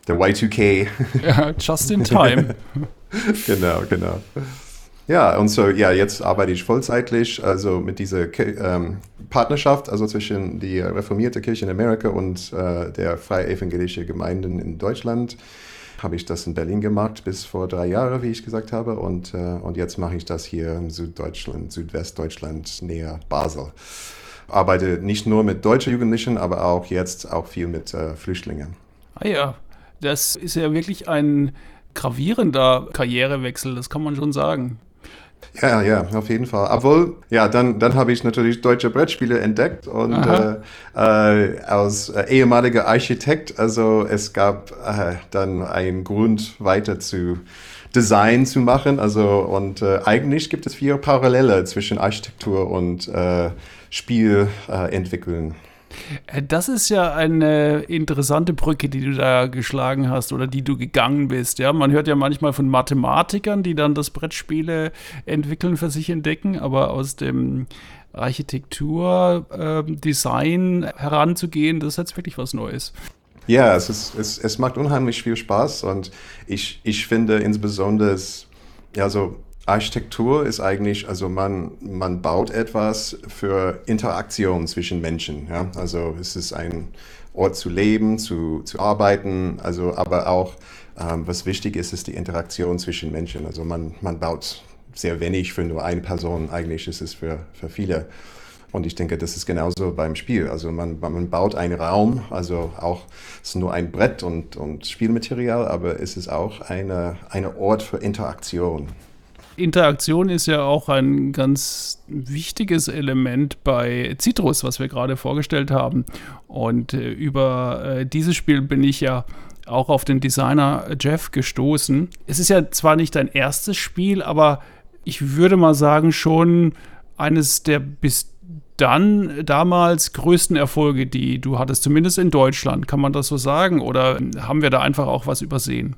der Y2K.
ja, just in time.
genau, genau. Ja, und so, ja, jetzt arbeite ich vollzeitlich, also mit dieser ähm, Partnerschaft, also zwischen die reformierte Kirche in Amerika und äh, der freie evangelische Gemeinden in Deutschland. Habe ich das in Berlin gemacht bis vor drei Jahren, wie ich gesagt habe. Und, äh, und jetzt mache ich das hier in Süddeutschland, Südwestdeutschland, näher Basel. Arbeite nicht nur mit deutschen Jugendlichen, aber auch jetzt auch viel mit äh, Flüchtlingen.
Ah ja, das ist ja wirklich ein gravierender Karrierewechsel, das kann man schon sagen.
Ja, ja, auf jeden Fall. Obwohl, ja, dann, dann habe ich natürlich deutsche Brettspiele entdeckt und äh, äh, als äh, ehemaliger Architekt, also es gab äh, dann einen Grund weiter zu Design zu machen. Also und äh, eigentlich gibt es vier Parallele zwischen Architektur und äh, Äh.
Äh, Das ist ja eine interessante Brücke, die du da geschlagen hast oder die du gegangen bist. Ja, man hört ja manchmal von Mathematikern, die dann das Brettspiele entwickeln, für sich entdecken, aber aus dem Architektur-Design heranzugehen, das ist jetzt wirklich was Neues.
Ja, es, ist, es, es macht unheimlich viel Spaß und ich, ich finde insbesondere, es, ja, so Architektur ist eigentlich, also man, man baut etwas für Interaktion zwischen Menschen. Ja? Also es ist ein Ort zu leben, zu, zu arbeiten, also aber auch, ähm, was wichtig ist, ist die Interaktion zwischen Menschen. Also man, man baut sehr wenig für nur eine Person, eigentlich ist es für, für viele. Und ich denke, das ist genauso beim Spiel. Also man, man baut einen Raum, also auch es ist nur ein Brett und, und Spielmaterial, aber es ist auch eine, eine Ort für Interaktion.
Interaktion ist ja auch ein ganz wichtiges Element bei Citrus, was wir gerade vorgestellt haben. Und äh, über äh, dieses Spiel bin ich ja auch auf den Designer Jeff gestoßen. Es ist ja zwar nicht dein erstes Spiel, aber ich würde mal sagen, schon eines der bis dann damals größten Erfolge, die du hattest, zumindest in Deutschland. Kann man das so sagen? Oder haben wir da einfach auch was übersehen?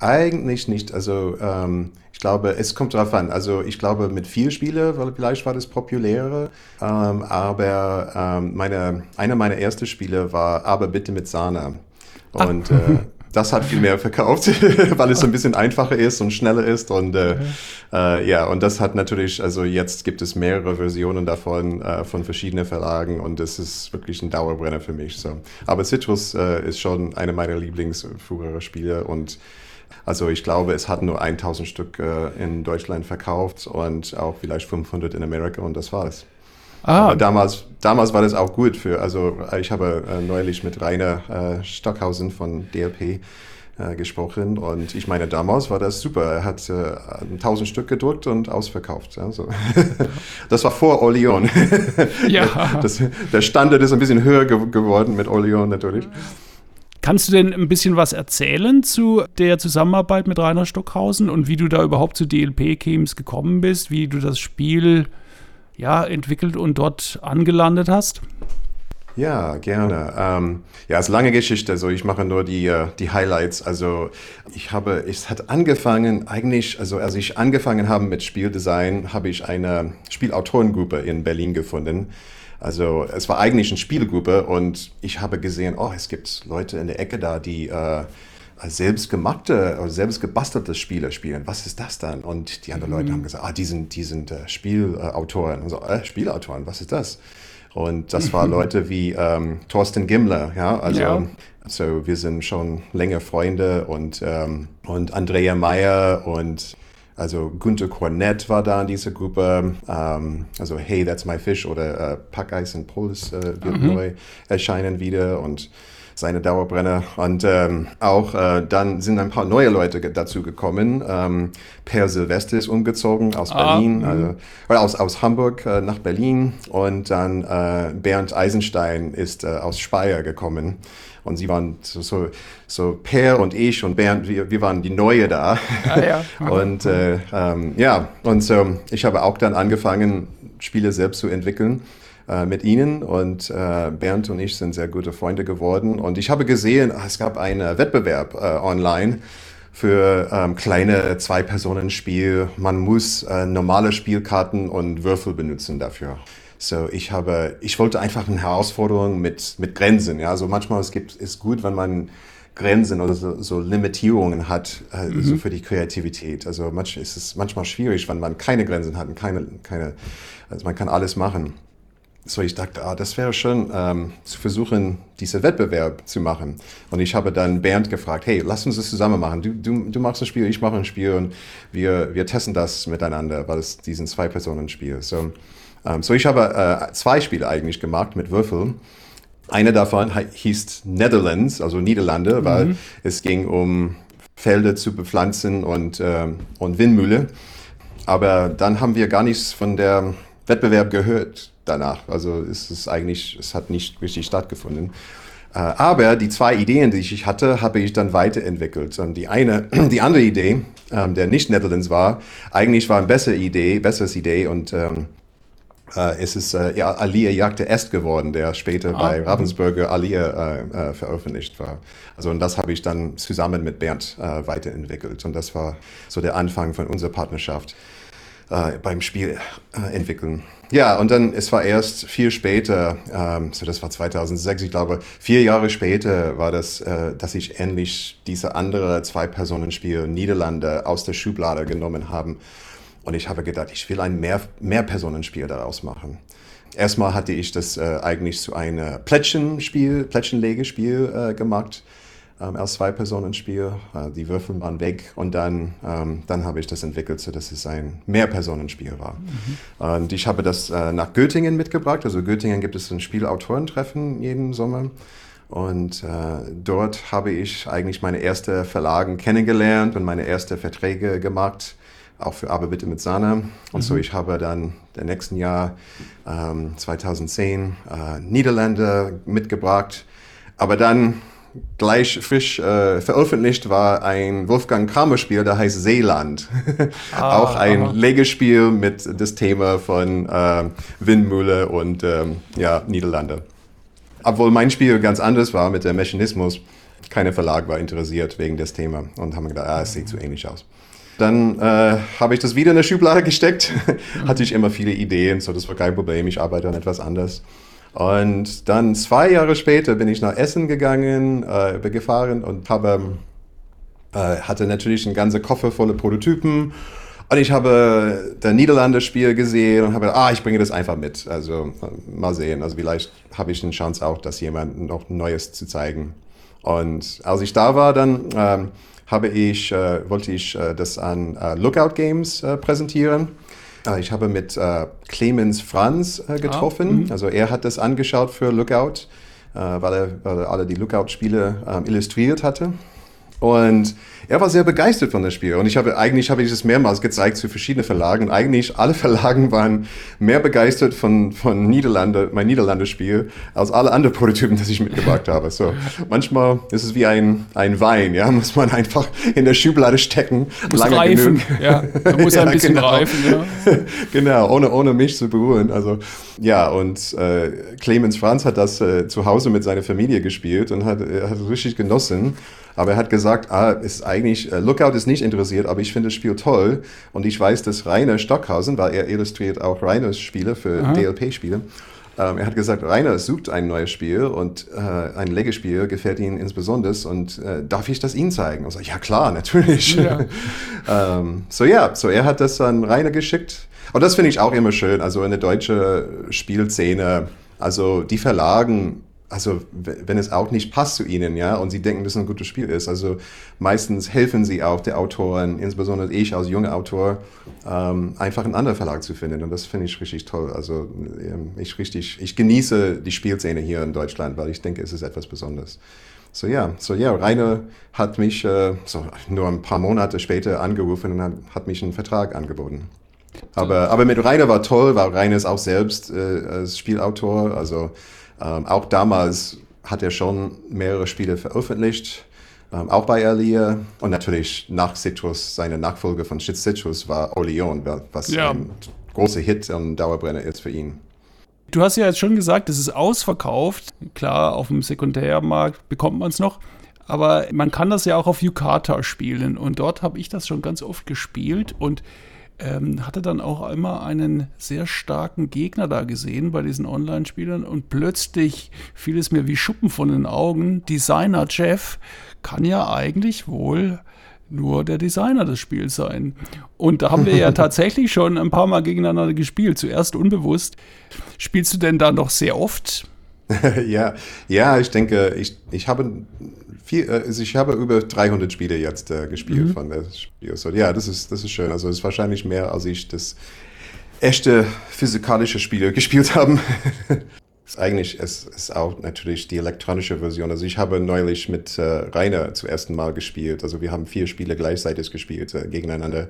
Eigentlich nicht. Also ähm, ich glaube, es kommt darauf an. Also ich glaube, mit vier Spielen, weil vielleicht war das populärer. Ähm, aber ähm, meine, einer meiner ersten Spiele war Aber bitte mit Sahne. Und äh, das hat viel mehr verkauft, weil es so ein bisschen einfacher ist und schneller ist. Und äh, äh, ja, und das hat natürlich, also jetzt gibt es mehrere Versionen davon äh, von verschiedenen Verlagen und das ist wirklich ein Dauerbrenner für mich. So. Aber Citrus äh, ist schon eine meiner Lieblings-Spiele und also ich glaube, es hat nur 1000 Stück äh, in Deutschland verkauft und auch vielleicht 500 in Amerika und das war's.
Ah,
Aber damals, damals war das auch gut für, also äh, ich habe äh, neulich mit Rainer Stockhausen von DLP gesprochen und ich meine, damals war das super. Er hat äh, 1000 Stück gedruckt und ausverkauft. Also. das war vor Oleon.
Ja.
Das, der Standard ist ein bisschen höher ge geworden mit Oleon natürlich.
Kannst du denn ein bisschen was erzählen zu der Zusammenarbeit mit Rainer Stockhausen und wie du da überhaupt zu DLP Games gekommen bist, wie du das Spiel ja, entwickelt und dort angelandet hast?
Ja, gerne. Ähm, ja, es ist lange Geschichte. Also ich mache nur die, äh, die Highlights. Also ich habe, es hat angefangen, eigentlich, also als ich angefangen habe mit Spieldesign, habe ich eine Spielautorengruppe in Berlin gefunden. Also es war eigentlich eine Spielgruppe und ich habe gesehen, oh, es gibt Leute in der Ecke da, die äh, selbstgemachte, äh, selbst gebastelte Spiele spielen. Was ist das dann? Und die anderen Leute haben gesagt, ah, die sind, die sind äh, Spielautoren. Und so, äh, Spielautoren, was ist das? Und das waren Leute wie ähm, Thorsten Gimmler, ja, also,
Ja.
also wir sind schon länger Freunde und, ähm, und Andrea Meyer und Also Günter Cornett war da in dieser Gruppe, ähm, also Hey, That's My Fish oder äh, Packeis and Puls äh, wird neu erscheinen wieder und seine Dauerbrenner. Und ähm, auch äh, dann sind ein paar neue Leute dazu gekommen. Ähm, per Silvester ist umgezogen aus
Ah,
Berlin, also, oder aus, aus Hamburg äh, nach Berlin. Und dann äh, Bernd Eisenstein ist äh, aus Speyer gekommen. Und sie waren so, so, Per und ich und Bernd, wir, wir waren die Neue da.
Ah, ja.
Und äh, ähm, ja, und so, ich habe auch dann angefangen, Spiele selbst zu entwickeln äh, mit ihnen. Und äh, Bernd und ich sind sehr gute Freunde geworden. Und ich habe gesehen, ah, es gab einen Wettbewerb äh, online für ähm, kleine Zwei-Personen-Spiel. Man muss äh, normale Spielkarten und Würfel benutzen dafür. So, ich habe, ich wollte einfach eine Herausforderung mit, mit Grenzen. Ja, also manchmal es gibt, ist gut, wenn man Grenzen oder so, so Limitierungen hat, äh, so für die Kreativität. Also manchmal ist es manchmal schwierig, wenn man keine Grenzen hat und keine, keine, also man kann alles machen. So, ich dachte, ah, das wäre schön, ähm, zu versuchen, diesen Wettbewerb zu machen. Und ich habe dann Bernd gefragt, hey, lass uns das zusammen machen. Du, du, du machst ein Spiel, ich mache ein Spiel und wir, wir testen das miteinander, weil es diesen Zwei-Personen-Spiel. So, ähm, so, ich habe äh, zwei Spiele eigentlich gemacht mit Würfeln. Eine davon hieß Netherlands, also Niederlande, weil es ging um Felder zu bepflanzen und, ähm, und Windmühle. Aber dann haben wir gar nichts von der Wettbewerb gehört danach. Also es ist eigentlich, es hat nicht richtig stattgefunden. Äh, Aber die zwei Ideen, die ich hatte, habe ich dann weiterentwickelt. Und die eine, die andere Idee, ähm, der nicht Netherlands war, eigentlich war eine bessere Idee, besseres Idee und ähm, äh, es ist äh, ja, Alia Jagd Est geworden, der später bei Ravensburger Alia äh, äh, veröffentlicht war. Also und das habe ich dann zusammen mit Bernd äh, weiterentwickelt und das war so der Anfang von unserer Partnerschaft äh, beim Spiel äh, entwickeln. Ja, und dann, es war erst viel später, ähm, so das war 2006, ich glaube, vier Jahre später war das, äh, dass ich endlich diese andere Zwei-Personen-Spiel Niederlande aus der Schublade genommen haben. Und ich habe gedacht, ich will ein mehr, Mehr-Personen-Spiel daraus machen. Erstmal hatte ich das äh, eigentlich zu einem Plättchenspiel, Plättchenlegespiel äh, gemacht, ähm, als Zwei-Personen-Spiel. Äh, die Würfel waren weg und dann, ähm, dann habe ich das entwickelt, so dass es ein Mehrpersonenspiel war. Und ich habe das äh, nach Göttingen mitgebracht. Also Göttingen gibt es ein Spielautorentreffen jeden Sommer. Und äh, dort habe ich eigentlich meine ersten Verlagen kennengelernt und meine ersten Verträge gemacht, auch für Aber bitte mit Sahne. Und so ich habe dann der nächsten Jahr, ähm, 2010, äh, Niederlande mitgebracht. Aber dann gleich frisch äh, veröffentlicht war ein Wolfgang Kramer Spiel, der heißt Seeland. Auch ein
aha.
Legespiel mit das Thema von äh, Windmühle und ähm, ja, Niederlande. Obwohl mein Spiel ganz anders war mit dem Mechanismus. Keiner Verlag war interessiert wegen des Thema und haben gedacht, ah, es sieht zu ähnlich aus. Dann äh, habe ich das wieder in der Schublade gesteckt. Hatte ich immer viele Ideen, so das war kein Problem. Ich arbeite an etwas anders. Und dann zwei Jahre später bin ich nach Essen gegangen, äh, gefahren und habe, äh, hatte natürlich einen ganzen Koffer voller Prototypen. Und ich habe der Niederlande-Spiel gesehen und habe, ah, ich bringe das einfach mit. Also äh, mal sehen. Also vielleicht habe ich eine Chance auch, das jemandem noch Neues zu zeigen. Und als ich da war, dann ähm, habe ich, äh, wollte ich äh, das an äh, Lookout Games präsentieren. Ich habe mit Clemens Franz äh, getroffen. also er hat das angeschaut für Lookout, weil, er, weil er alle die Lookout-Spiele ähm, illustriert hatte. Und er war sehr begeistert von dem Spiel. Und ich habe eigentlich habe ich es mehrmals gezeigt zu verschiedenen Verlagen. Eigentlich alle Verlagen waren mehr begeistert von, von Niederlande, mein Niederlande-Spiel, als alle anderen Prototypen, das ich mitgebracht habe. So, manchmal ist es wie ein, ein Wein, ja, muss man einfach in der Schublade stecken.
Muss
lange
reifen.
genug.
Ja, da muss ein
Ja,
bisschen
genau.
reifen. Ja.
genau, ohne, ohne mich zu berühren. Also, ja, und äh, Clemens Franz hat das äh, zu Hause mit seiner Familie gespielt und hat, hat es richtig genossen. Aber er hat gesagt, ah, ist eigentlich, äh, Lookout ist nicht interessiert, aber ich finde das Spiel toll. Und ich weiß, dass Rainer Stockhausen, weil er illustriert auch Rainers Spiele für DLP-Spiele, ähm, er hat gesagt, Rainer sucht ein neues Spiel und äh, ein Lego-Spiel gefällt ihm insbesondere und äh, darf ich das ihm zeigen? Und so, ja klar, natürlich.
Ja.
ähm, so ja, so er hat das an Rainer geschickt. Und das finde ich auch immer schön, also in der deutschen Spielszene, also die Verlagen also wenn es auch nicht passt zu ihnen, ja, und sie denken, dass es ein gutes Spiel ist. Also meistens helfen sie auch der Autoren, insbesondere ich als junger Autor, ähm, einfach einen anderen Verlag zu finden. Und das finde ich richtig toll. Also ähm, ich richtig, ich genieße die Spielszene hier in Deutschland, weil ich denke, es ist etwas Besonderes. So ja, so ja, Rainer hat mich äh, so nur ein paar Monate später angerufen und hat, hat mich einen Vertrag angeboten. Aber, aber mit Rainer war toll, weil Rainer ist auch selbst äh, als Spielautor, also ähm, auch damals hat er schon mehrere Spiele veröffentlicht, ähm, auch bei Elia. Und natürlich nach Citrus, seine Nachfolge von Citrus war Oleon, was ja. ein großer Hit und Dauerbrenner ist für ihn.
Du hast ja jetzt schon gesagt, es ist ausverkauft. Klar, auf dem Sekundärmarkt bekommt man es noch. Aber man kann das ja auch auf Yukata spielen. Und dort habe ich das schon ganz oft gespielt. Und ähm, hatte dann auch immer einen sehr starken Gegner da gesehen bei diesen Online-Spielern und plötzlich fiel es mir wie Schuppen von den Augen. Designer Jeff kann ja eigentlich wohl nur der Designer des Spiels sein. Und da haben wir ja tatsächlich schon ein paar Mal gegeneinander gespielt, zuerst unbewusst. Spielst du denn da noch sehr oft?
ja, ja, ich denke, ich, ich habe viel, äh, also ich habe über 300 Spiele jetzt äh, gespielt mhm. von der Spiel. So, ja, das ist, das ist schön. Also es ist wahrscheinlich mehr, als ich das echte physikalische Spiele gespielt habe. ist eigentlich, es ist auch natürlich die elektronische Version. Also ich habe neulich mit äh, Rainer zum ersten Mal gespielt. Also wir haben vier Spiele gleichzeitig gespielt äh, gegeneinander.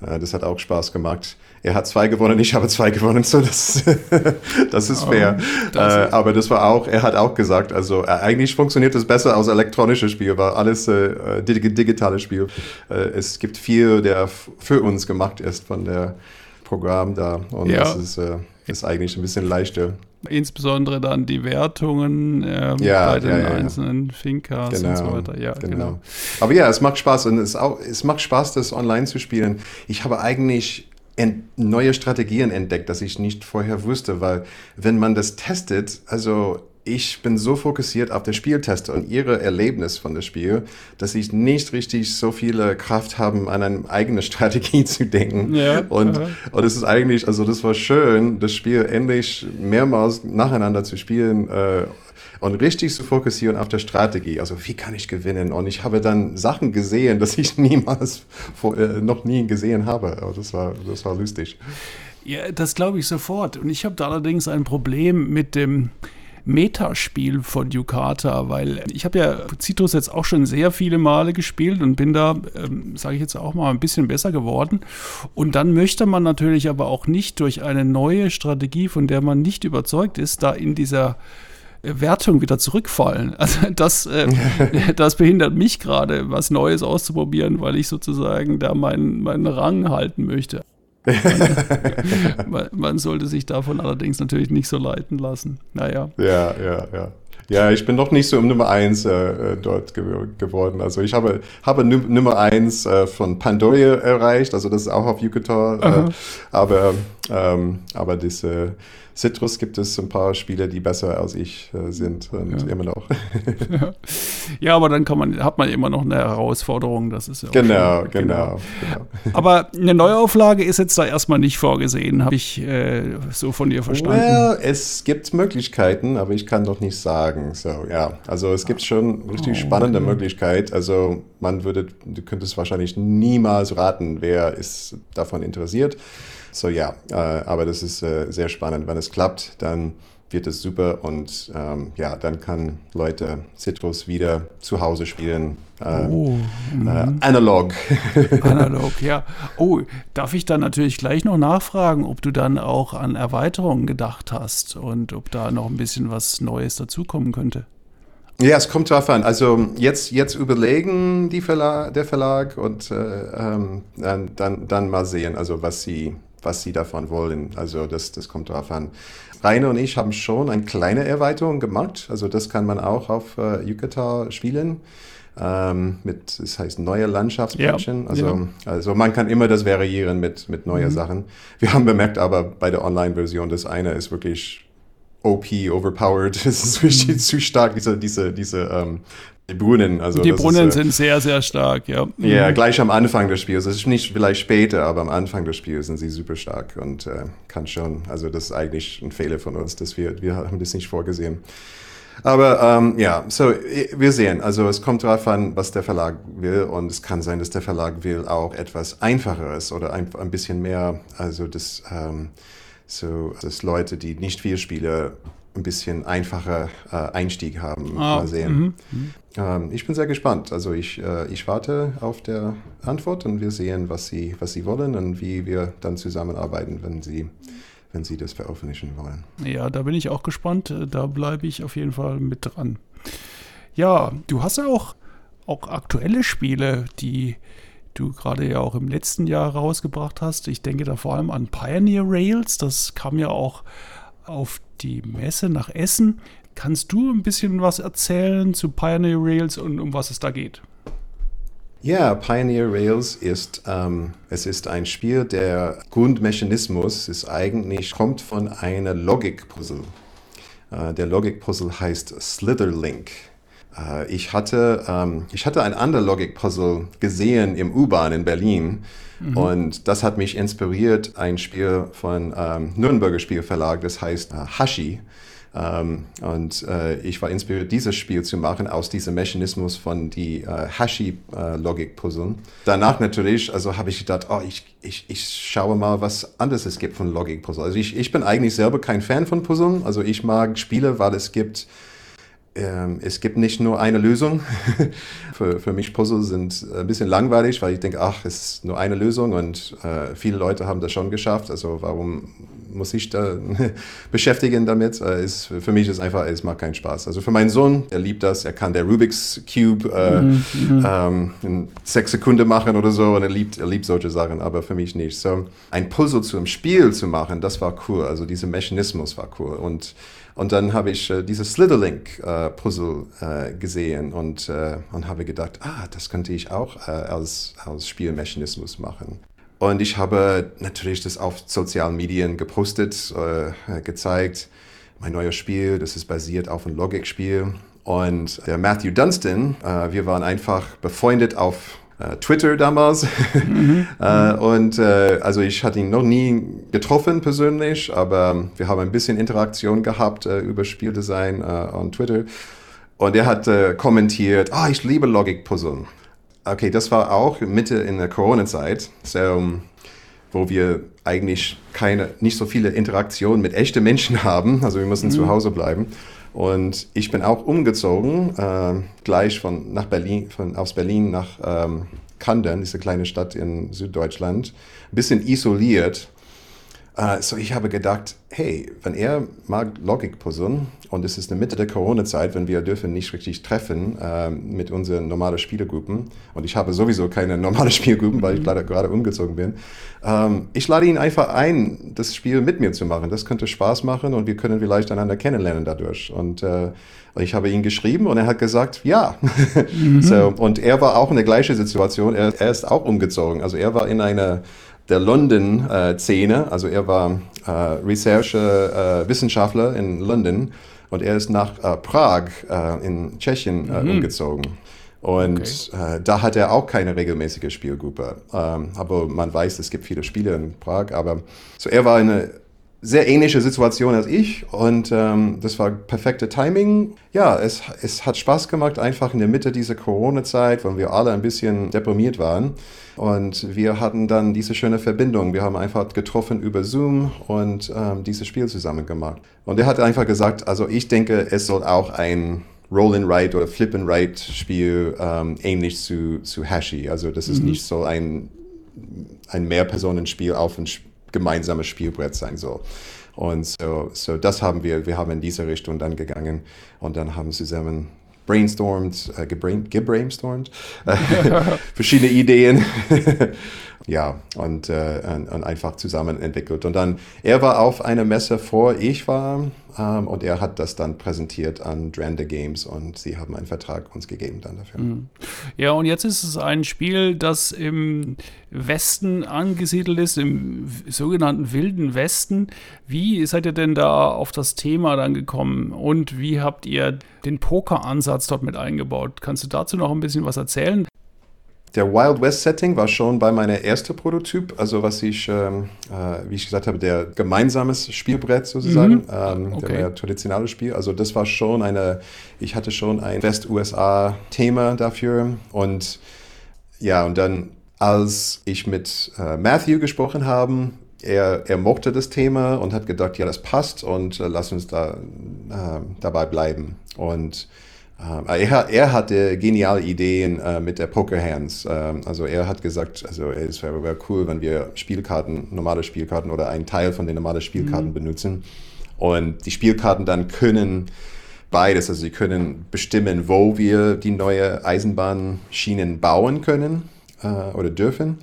Äh, das hat auch Spaß gemacht. Er hat zwei gewonnen, ich habe zwei gewonnen, so das, das ist fair. Oh, das äh, aber das war auch, er hat auch gesagt, also äh, eigentlich funktioniert das besser als elektronisches Spiel, weil alles äh, digitales Spiel. Äh, es gibt viel, der für uns gemacht ist von der Programm da und ja. das ist, äh, ist eigentlich ein bisschen leichter.
Insbesondere dann die Wertungen ähm, ja, bei den ja, ja, einzelnen Finkas genau, und so weiter. Ja, genau. genau.
Aber ja, es macht Spaß und es, auch, es macht Spaß, das online zu spielen. Ich habe eigentlich neue Strategien entdeckt, dass ich nicht vorher wusste, weil wenn man das testet, also ich bin so fokussiert auf den Spieltester und ihre Erlebnis von dem Spiel, dass ich nicht richtig so viele Kraft habe, an eine eigene Strategie zu denken. Ja, und, und es ist eigentlich, also das war schön, das Spiel endlich mehrmals nacheinander zu spielen. Äh, und richtig zu fokussieren auf der Strategie. Also wie kann ich gewinnen? Und ich habe dann Sachen gesehen, dass ich niemals vor, äh, noch nie gesehen habe. Aber das war, das war lustig.
Ja, das glaube ich sofort. Und ich habe da allerdings ein Problem mit dem Metaspiel von Yukata, weil ich habe ja Citrus jetzt auch schon sehr viele Male gespielt und bin da, ähm, sage ich jetzt auch mal, ein bisschen besser geworden. Und dann möchte man natürlich aber auch nicht durch eine neue Strategie, von der man nicht überzeugt ist, da in dieser Wertung wieder zurückfallen. Also das, äh, das behindert mich gerade, was Neues auszuprobieren, weil ich sozusagen da meinen, meinen Rang halten möchte. man, man, sollte sich davon allerdings natürlich nicht so leiten lassen. Naja.
Ja, ja, ja. Ja, ich bin noch nicht so um Nummer 1 äh, dort ge geworden. Also ich habe, habe Nummer 1 äh, von Pandoria erreicht, also das ist auch auf Yucatan. Äh, aber, ähm, aber diese Citrus gibt es ein paar Spiele, die besser als ich äh, sind und ja. immer noch.
ja. ja. aber dann kann man, hat man immer noch eine Herausforderung, das ist ja
genau, schön, genau, genau,
genau, Aber eine Neuauflage ist jetzt da erstmal nicht vorgesehen, habe ich äh, so von dir verstanden.
Well, es gibt Möglichkeiten, aber ich kann doch nicht sagen. So, ja, also es gibt schon richtig oh, spannende okay. Möglichkeit. Also man würde, du könntest wahrscheinlich niemals raten, wer ist davon interessiert. So ja, äh, aber das ist äh, sehr spannend. Wenn es klappt, dann wird es super und ähm, ja, dann kann Leute Citrus wieder zu Hause spielen. Äh, oh, äh, analog.
analog, ja. Oh, darf ich dann natürlich gleich noch nachfragen, ob du dann auch an Erweiterungen gedacht hast und ob da noch ein bisschen was Neues dazukommen könnte?
Ja, es kommt drauf an. Also jetzt, jetzt überlegen die Verlag, der Verlag und äh, ähm, dann, dann mal sehen, also was sie, was sie davon wollen. Also das, das kommt darauf an. Rainer und ich haben schon eine kleine Erweiterung gemacht. Also das kann man auch auf äh, Yucatan spielen. Ähm, mit, das heißt neue Landschaftsplättchen. Ja, also, ja. also man kann immer das variieren mit, mit neuen mhm. Sachen. Wir haben bemerkt aber bei der Online-Version, das eine ist wirklich OP, overpowered. Das ist richtig mhm. zu stark, diese, diese, diese ähm, die Brunnen, also
die Brunnen ist, äh, sind sehr, sehr stark, ja.
Ja, mhm. gleich am Anfang des Spiels. Das ist nicht vielleicht später, aber am Anfang des Spiels sind sie super stark und äh, kann schon. Also das ist eigentlich ein Fehler von uns, dass wir wir haben das nicht vorgesehen. Aber ähm, ja, so wir sehen. Also es kommt darauf an, was der Verlag will und es kann sein, dass der Verlag will auch etwas Einfacheres oder ein, ein bisschen mehr. Also das ähm, so, dass Leute, die nicht viel spielen, ein bisschen einfacher äh, Einstieg haben.
Ah,
Mal sehen. Ähm, ich bin sehr gespannt. Also ich, äh, ich warte auf der Antwort und wir sehen, was sie, was sie wollen und wie wir dann zusammenarbeiten, wenn sie, wenn sie das veröffentlichen wollen.
Ja, da bin ich auch gespannt. Äh, Da bleibe ich auf jeden Fall mit dran. Ja, du hast ja auch, auch aktuelle Spiele, die du gerade ja auch im letzten Jahr rausgebracht hast. Ich denke da vor allem an Pioneer Rails. Das kam ja auch auf die Messe nach Essen. Kannst du ein bisschen was erzählen zu Pioneer Rails und um was es da geht?
Ja, Pioneer Rails ist, ähm, es ist ein Spiel, der Grundmechanismus ist eigentlich, kommt von einer Logikpuzzle. Äh, der Logikpuzzle heißt Slitherlink. Äh, ich, hatte, ähm, ich hatte ein anderes Logikpuzzle gesehen im U-Bahn in Berlin und das hat mich inspiriert, ein Spiel von ähm, Nürnberger Spielverlag, das heißt äh, Hashi. Ähm, und äh, ich war inspiriert, dieses Spiel zu machen aus diesem Mechanismus von die äh, Hashi-Logik-Puzzle. Danach natürlich, also habe ich gedacht, oh, ich, ich, ich schaue mal, was anderes es gibt von Logik-Puzzle. Also ich, ich bin eigentlich selber kein Fan von Puzzlen. Also ich mag Spiele, weil es gibt es gibt nicht nur eine Lösung. für, für mich Puzzle sind ein bisschen langweilig, weil ich denke, ach, es ist nur eine Lösung und äh, viele Leute haben das schon geschafft. Also warum muss ich da beschäftigen damit? Äh, ist, für mich ist einfach, es macht keinen Spaß. Also für meinen Sohn, der liebt das, er kann der Rubik's Cube äh, ähm, in sechs Sekunden machen oder so und er liebt, er liebt solche Sachen, aber für mich nicht. So ein Puzzle zu einem Spiel zu machen, das war cool. Also dieser Mechanismus war cool und und dann habe ich äh, dieses Slitherlink-Puzzle äh, gesehen und, äh, und habe gedacht, ah, das könnte ich auch äh, als, als Spielmechanismus machen. Und ich habe natürlich das auf sozialen Medien gepostet, äh, gezeigt. Mein neues Spiel, das ist basiert auf einem Logik-Spiel. Und der Matthew Dunstan, äh, wir waren einfach befreundet auf äh, Twitter damals. äh, und äh, also ich hatte ihn noch nie getroffen persönlich, aber wir haben ein bisschen Interaktion gehabt äh, über Spieldesign äh, on Twitter. Und er hat äh, kommentiert, ah, ich liebe Logik-Puzzle. Okay, das war auch Mitte in der Corona-Zeit, so, wo wir eigentlich keine, nicht so viele Interaktionen mit echten Menschen haben. Also wir mussten zu Hause bleiben. Und ich bin auch umgezogen, äh, gleich von nach Berlin, von aus Berlin nach ähm, Kandern, diese kleine Stadt in Süddeutschland, ein bisschen isoliert. Äh, so ich habe gedacht, hey, wenn er mag Logikpuzzle und es ist in der Mitte der Corona-Zeit, wenn wir dürfen nicht richtig treffen äh, mit unseren normalen Spielergruppen und ich habe sowieso keine normale Spielgruppen, weil ich leider gerade umgezogen bin. Ähm, ich lade ihn einfach ein, das Spiel mit mir zu machen. Das könnte Spaß machen und wir können vielleicht einander kennenlernen dadurch. Und äh, ich habe ihn geschrieben und er hat gesagt, ja. so, und er war auch in der gleichen Situation. Er, er ist auch umgezogen. Also er war in einer der London-Szene. also er war äh, Research-Wissenschaftler in London und er ist nach äh, Prag äh, in Tschechien äh, umgezogen. Und äh, da hat er auch keine regelmäßige Spielgruppe. Ähm, aber man weiß, es gibt viele Spiele in Prag. Aber so er war in einer sehr ähnliche Situation als ich und ähm, das war perfekte Timing. Ja, es, es hat Spaß gemacht, einfach in der Mitte dieser Corona-Zeit, wo wir alle ein bisschen deprimiert waren. Und wir hatten dann diese schöne Verbindung. Wir haben einfach getroffen über Zoom und ähm, dieses Spiel zusammen gemacht. Und er hat einfach gesagt, also ich denke, es soll auch ein Roll and Write oder Flip and Write Spiel ähm, ähnlich zu, zu Hashi. Also das ist nicht so ein, ein Mehrpersonenspiel auf ein Sp- gemeinsames Spielbrett sein soll. Und so, so das haben wir, wir haben in diese Richtung dann gegangen und dann haben zusammen brainstormt, äh, gebrain, gebrainstormt, äh, verschiedene Ideen. ja, und, äh, und, einfach zusammen entwickelt. Und dann, er war auf einer Messe vor ich war ähm, und er hat das dann präsentiert an Dranda Games und sie haben einen Vertrag uns gegeben dann dafür.
Ja, und jetzt ist es ein Spiel, das im Westen angesiedelt ist, im sogenannten Wilden Westen. Wie seid ihr denn da auf das Thema dann gekommen und wie habt ihr den Poker-Ansatz dort mit eingebaut? Kannst du dazu noch ein bisschen was erzählen?
Der Wild West Setting war schon bei meiner ersten Prototyp, also was ich, ähm, äh, wie ich gesagt habe, der gemeinsames Spielbrett sozusagen,
Mhm.
ähm,
Okay.
der traditionelle Spiel. Also das war schon eine, ich hatte schon ein West-USA-Thema dafür und ja, und dann als ich mit äh, Matthew gesprochen habe, er, er mochte das Thema und hat gedacht, ja, das passt und äh, lass uns da äh, dabei bleiben. Und er, hat- er hatte geniale Ideen äh, mit der Poker Hands. Ähm, also er hat gesagt, also es wäre wäre cool, wenn wir Spielkarten, normale Spielkarten oder einen Teil von den normalen Spielkarten benutzen. Und die Spielkarten dann können beides, also sie können bestimmen, wo wir die neue Eisenbahnschienen bauen können äh, oder dürfen.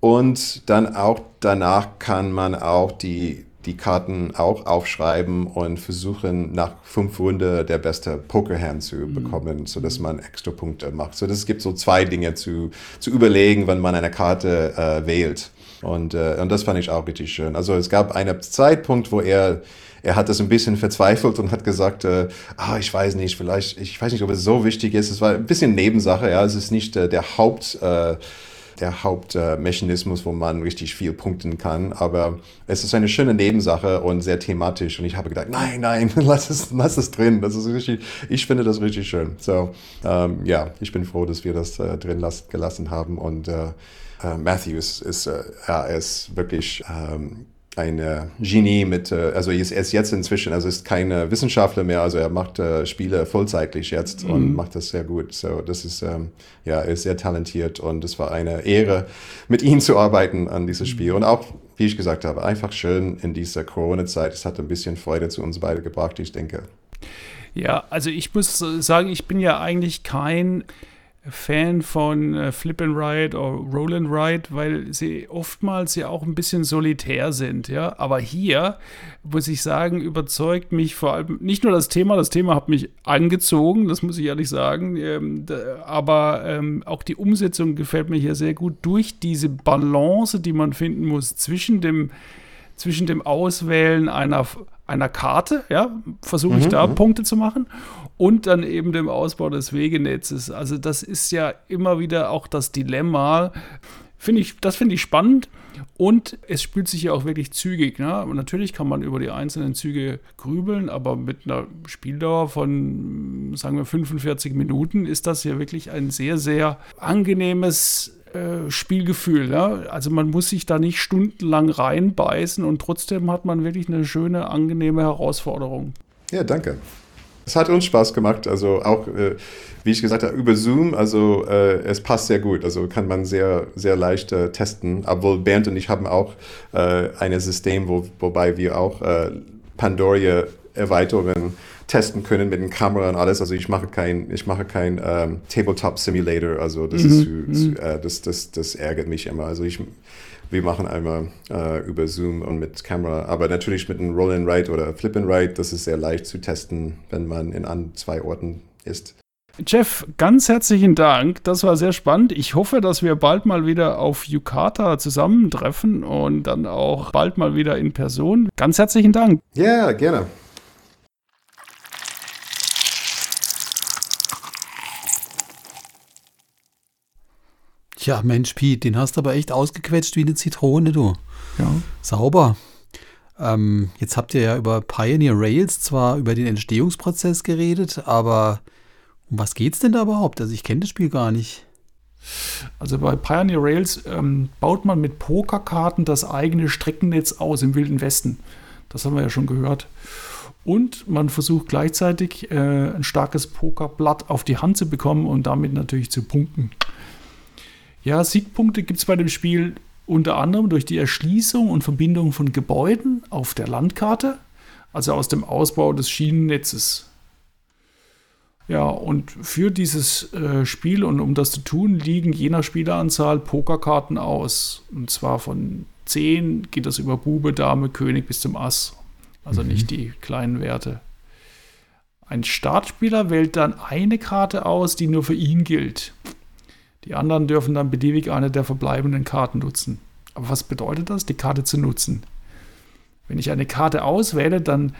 Und dann auch danach kann man auch die, die Karten auch aufschreiben und versuchen, nach fünf Runden der beste Pokerhand zu bekommen, sodass man extra Punkte macht. So, das gibt so zwei Dinge zu, zu überlegen, wenn man eine Karte äh, wählt. Und, äh, und das fand ich auch richtig schön. Also es gab einen Zeitpunkt, wo er er hat das ein bisschen verzweifelt und hat gesagt, äh, ah, ich weiß nicht, vielleicht, ich weiß nicht, ob es so wichtig ist. Es war ein bisschen Nebensache, ja, es ist nicht äh, der Haupt, äh, der Hauptmechanismus, wo man richtig viel punkten kann, aber es ist eine schöne Nebensache und sehr thematisch. Und ich habe gedacht, nein, nein, lass es, lass es drin, das ist richtig, ich finde das richtig schön. So, ähm, ja, ich bin froh, dass wir das äh, drin las gelassen haben. Und äh, äh, Matthew ist, äh, er ist wirklich ähm, ein Genie mit, äh, also er ist, jetzt inzwischen, also ist kein Wissenschaftler mehr, also er macht äh, Spiele vollzeitlich jetzt und macht das sehr gut. So, das ist, ähm, ja, er ist sehr talentiert und es war eine Ehre, mit ihm zu arbeiten an dieses Spiel. Und auch, wie ich gesagt habe, einfach schön in dieser Corona-Zeit. Es hat ein bisschen Freude zu uns beide gebracht, ich denke.
Ja, also ich muss äh, sagen, ich bin ja eigentlich kein Fan von äh, Flip and Ride oder Roll and Ride, weil sie oftmals ja auch ein bisschen solitär sind, ja. Aber hier, muss ich sagen, überzeugt mich vor allem nicht nur das Thema, das Thema hat mich angezogen, das muss ich ehrlich sagen, ähm, da, aber ähm, auch die Umsetzung gefällt mir hier sehr gut durch diese Balance, die man finden muss zwischen dem zwischen dem Auswählen einer, einer Karte, ja, versuche ich da Punkte zu machen, und dann eben dem Ausbau des Wegenetzes. Also das ist ja immer wieder auch das Dilemma. Finde ich, das finde ich spannend. Und es spielt sich ja auch wirklich zügig. Ne? Natürlich kann man über die einzelnen Züge grübeln, aber mit einer Spieldauer von, sagen wir, 45 Minuten ist das ja wirklich ein sehr, sehr angenehmes äh, Spielgefühl. Ja? Also man muss sich da nicht stundenlang reinbeißen und trotzdem hat man wirklich eine schöne, angenehme Herausforderung.
Ja, danke. Es hat uns Spaß gemacht, also auch, äh, wie ich gesagt habe, über Zoom, also äh, es passt sehr gut, also kann man sehr, sehr leicht äh, testen, obwohl Bernd und ich haben auch äh, ein System, wo, wobei wir auch äh, Pandoria-Erweiterungen testen können mit den Kamera und alles, also ich mache kein, ich mache kein ähm, Tabletop-Simulator, also das, ist zu, zu, äh, das, das, das ärgert mich immer, also ich wir machen einmal äh, über Zoom und mit Kamera, aber natürlich mit einem Roll and Write oder Flip and Write, das ist sehr leicht zu testen, wenn man in an zwei Orten ist.
Jeff, ganz herzlichen Dank. Das war sehr spannend. Ich hoffe, dass wir bald mal wieder auf Yukata zusammentreffen und dann auch bald mal wieder in Person. Ganz herzlichen Dank.
Ja, gerne.
Tja, Mensch, Pete, den hast du aber echt ausgequetscht wie eine Zitrone, du.
Ja.
Sauber. Ähm, jetzt habt ihr ja über Pioneer Rails zwar über den Entstehungsprozess geredet, aber um was geht's denn da überhaupt? Also ich kenne das Spiel gar nicht.
Also bei Pioneer Rails ähm, baut man mit Pokerkarten das eigene Streckennetz aus im Wilden Westen. Das haben wir ja schon gehört. Und man versucht gleichzeitig äh, ein starkes Pokerblatt auf die Hand zu bekommen und damit natürlich zu punkten. Ja, Siegpunkte gibt es bei dem Spiel unter anderem durch die Erschließung und Verbindung von Gebäuden auf der Landkarte, also aus dem Ausbau des Schienennetzes. Ja, und für dieses äh, Spiel und um das zu tun, liegen je nach Spieleranzahl Pokerkarten aus. Und zwar von 10 geht das über Bube, Dame, König bis zum Ass. Also nicht die kleinen Werte. Ein Startspieler wählt dann eine Karte aus, die nur für ihn gilt. Die anderen dürfen dann beliebig eine der verbleibenden Karten nutzen. Aber was bedeutet das, die Karte zu nutzen? Wenn ich eine Karte auswähle, dann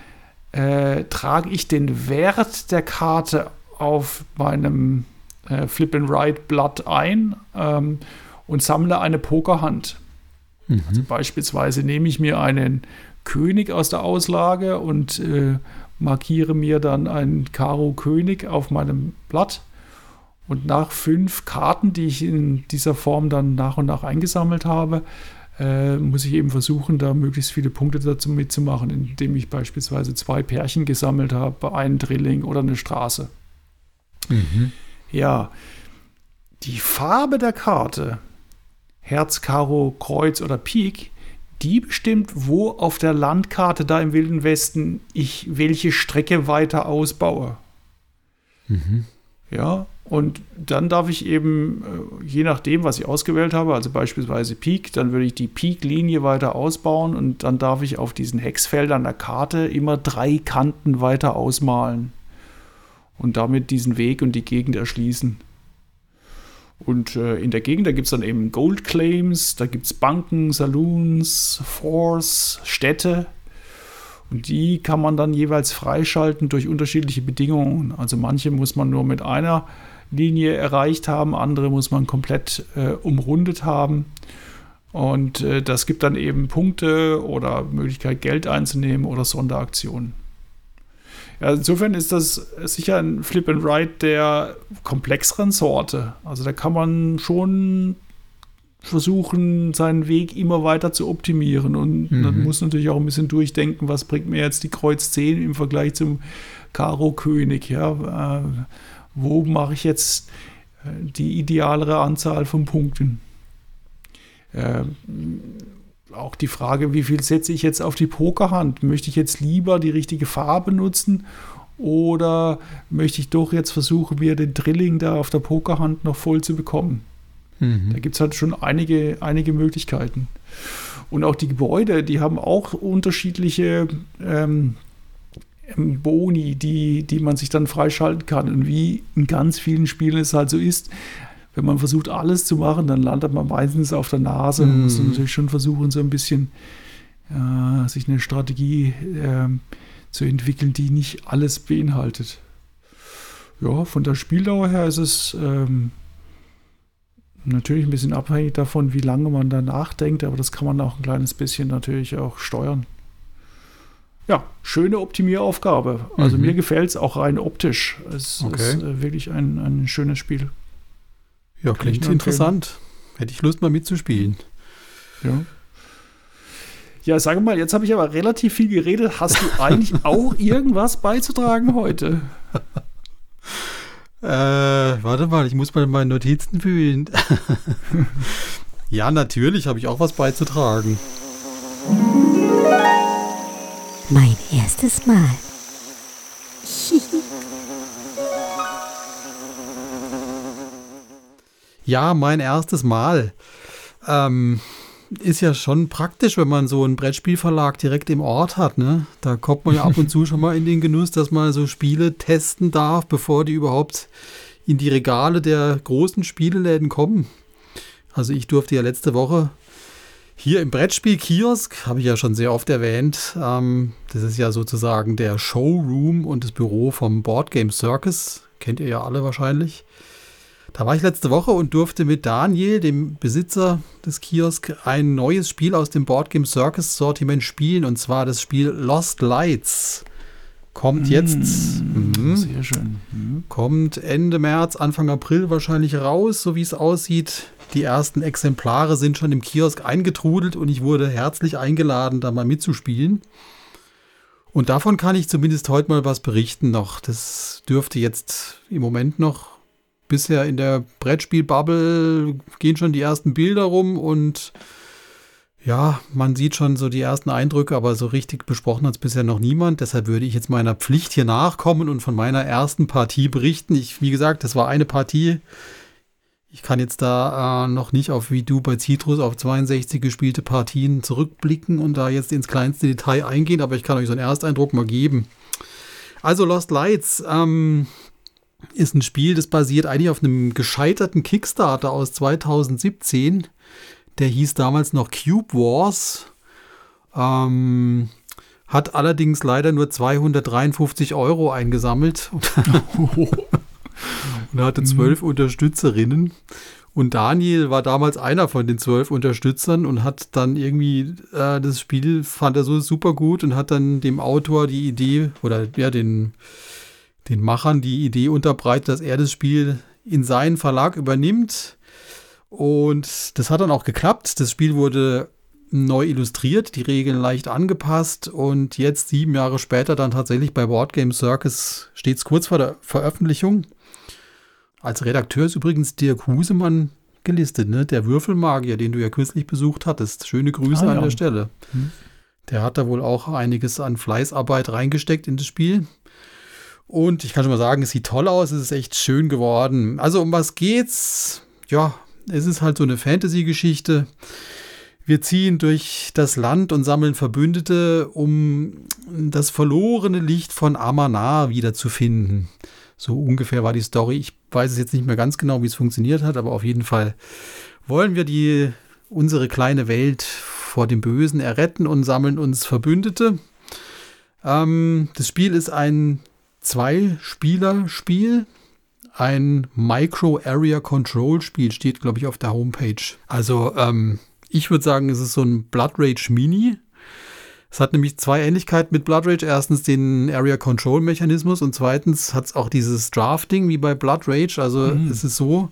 äh, trage ich den Wert der Karte auf meinem äh, Flip and Ride Blatt ein ähm, und sammle eine Pokerhand.
Mhm.
Also beispielsweise nehme ich mir einen König aus der Auslage und äh, markiere mir dann einen Karo König auf meinem Blatt. Und nach fünf Karten, die ich in dieser Form dann nach und nach eingesammelt habe, äh, muss ich eben versuchen, da möglichst viele Punkte dazu mitzumachen, indem ich beispielsweise zwei Pärchen gesammelt habe, einen Drilling oder eine Straße.
Mhm.
Ja, die Farbe der Karte, Herz, Karo, Kreuz oder Pik, die bestimmt, wo auf der Landkarte da im Wilden Westen ich welche Strecke weiter ausbaue.
Mhm.
Ja, und dann darf ich eben, äh, je nachdem, was ich ausgewählt habe, also beispielsweise Peak, dann würde ich die Peak-Linie weiter ausbauen und dann darf ich auf diesen Hexfeldern der Karte immer drei Kanten weiter ausmalen und damit diesen Weg und die Gegend erschließen. Und äh, in der Gegend, da gibt es dann eben Gold Claims, da gibt es Banken, Saloons, Force, Städte. Und die kann man dann jeweils freischalten durch unterschiedliche Bedingungen. Also manche muss man nur mit einer Linie erreicht haben, andere muss man komplett äh, umrundet haben. Und äh, das gibt dann eben Punkte oder Möglichkeit, Geld einzunehmen oder Sonderaktionen. Ja, insofern ist das sicher ein Flip and Ride der komplexeren Sorte. Also da kann man schon versuchen, seinen Weg immer weiter zu optimieren. Und
Mhm.
man muss natürlich auch ein bisschen durchdenken, was bringt mir jetzt die Kreuz 10 im Vergleich zum Karo König. Ja? Äh, wo mache ich jetzt äh, die idealere Anzahl von Punkten? Äh, auch die Frage, wie viel setze ich jetzt auf die Pokerhand? Möchte ich jetzt lieber die richtige Farbe nutzen oder möchte ich doch jetzt versuchen, mir den Drilling da auf der Pokerhand noch voll zu bekommen? Da
Mhm.
gibt es halt schon einige, einige Möglichkeiten. Und auch die Gebäude, die haben auch unterschiedliche ähm, ähm, Boni, die, die man sich dann freischalten kann. Und wie in ganz vielen Spielen es halt so ist, wenn man versucht, alles zu machen, dann landet man meistens auf der Nase. Man muss
Mhm.
natürlich schon versuchen, so ein bisschen äh, sich eine Strategie ähm, zu entwickeln, die nicht alles beinhaltet. Ja, von der Spieldauer her ist es ähm, natürlich ein bisschen abhängig davon, wie lange man da nachdenkt, aber das kann man auch ein kleines bisschen natürlich auch steuern. Ja, schöne Optimieraufgabe. Also
Mhm.
mir gefällt es auch rein optisch. Es
Okay.
ist äh, wirklich ein, ein schönes Spiel.
Ja,
Kann
klingt interessant. Hätte ich Lust mal mitzuspielen.
Ja. Ja, sage mal, jetzt habe ich aber relativ viel geredet. Hast du eigentlich auch irgendwas beizutragen heute?
Äh, warte mal, ich muss mal in meinen Notizen fühlen. ja, natürlich habe ich auch was beizutragen.
Mein erstes Mal.
Ja, mein erstes Mal. Ähm, ist ja schon praktisch, wenn man so einen Brettspielverlag direkt im Ort hat. Ne? Da kommt man ja ab und zu schon mal in den Genuss, dass man so Spiele testen darf, bevor die überhaupt in die Regale der großen Spieleläden kommen. Also ich durfte ja letzte Woche hier im Brettspiel-Kiosk, habe ich ja schon sehr oft erwähnt, ähm, das ist ja sozusagen der Showroom und das Büro vom Board Game Circus. Kennt ihr ja alle wahrscheinlich. Da war ich letzte Woche und durfte mit Daniel, dem Besitzer des Kiosk, ein neues Spiel aus dem Board Game Circus Sortiment spielen und zwar das Spiel Lost Lights. Kommt jetzt, mhm,
Sehr schön. Mhm.
kommt Ende März, Anfang April wahrscheinlich raus, so wie es aussieht. Die ersten Exemplare sind schon im Kiosk eingetrudelt und ich wurde herzlich eingeladen, da mal mitzuspielen. Und davon kann ich zumindest heute mal was berichten noch. Das dürfte jetzt im Moment noch bisher in der Brettspielbubble gehen schon die ersten Bilder rum und ja, man sieht schon so die ersten Eindrücke, aber so richtig besprochen hat es bisher noch niemand. Deshalb würde ich jetzt meiner Pflicht hier nachkommen und von meiner ersten Partie berichten. Ich, wie gesagt, das war eine Partie. Ich kann jetzt da äh, noch nicht auf wie du bei Citrus auf 62 gespielte Partien zurückblicken und da jetzt ins kleinste Detail eingehen, aber ich kann euch so einen Ersteindruck mal geben. Also Lost Lights ähm, ist ein Spiel, das basiert eigentlich auf einem gescheiterten Kickstarter aus 2017. Der hieß damals noch Cube Wars. Ähm, hat allerdings leider nur 253 Euro eingesammelt. und hatte zwölf Unterstützerinnen. Und Daniel war damals einer von den zwölf Unterstützern und hat dann irgendwie äh, das Spiel fand er so super gut und hat dann dem Autor die Idee oder ja den den Machern die Idee unterbreitet, dass er das Spiel in seinen Verlag übernimmt. Und das hat dann auch geklappt. Das Spiel wurde neu illustriert, die Regeln leicht angepasst und jetzt sieben Jahre später dann tatsächlich bei Board Game Circus steht es kurz vor der Veröffentlichung. Als Redakteur ist übrigens Dirk Husemann gelistet, ne? der Würfelmagier, den du ja kürzlich besucht hattest. Schöne Grüße
Ah,
an
ja.
der Stelle.
Hm.
Der hat da wohl auch einiges an Fleißarbeit reingesteckt in das Spiel. Und ich kann schon mal sagen, es sieht toll aus, es ist echt schön geworden. Also um was geht's? Ja, es ist halt so eine Fantasy-Geschichte. Wir ziehen durch das Land und sammeln Verbündete, um das verlorene Licht von Amanar wiederzufinden. So ungefähr war die Story. Ich weiß es jetzt nicht mehr ganz genau, wie es funktioniert hat, aber auf jeden Fall wollen wir die, unsere kleine Welt vor dem Bösen erretten und sammeln uns Verbündete. Ähm, das Spiel ist ein Zwei-Spieler-Spiel. Ein Micro-Area-Control-Spiel steht, glaube ich, auf der Homepage. Also, ähm, ich würde sagen, es ist so ein Blood Rage Mini. Es hat nämlich zwei Ähnlichkeiten mit Blood Rage. Erstens den Area Control Mechanismus und zweitens hat es auch dieses Drafting wie bei Blood Rage. Also es ist so,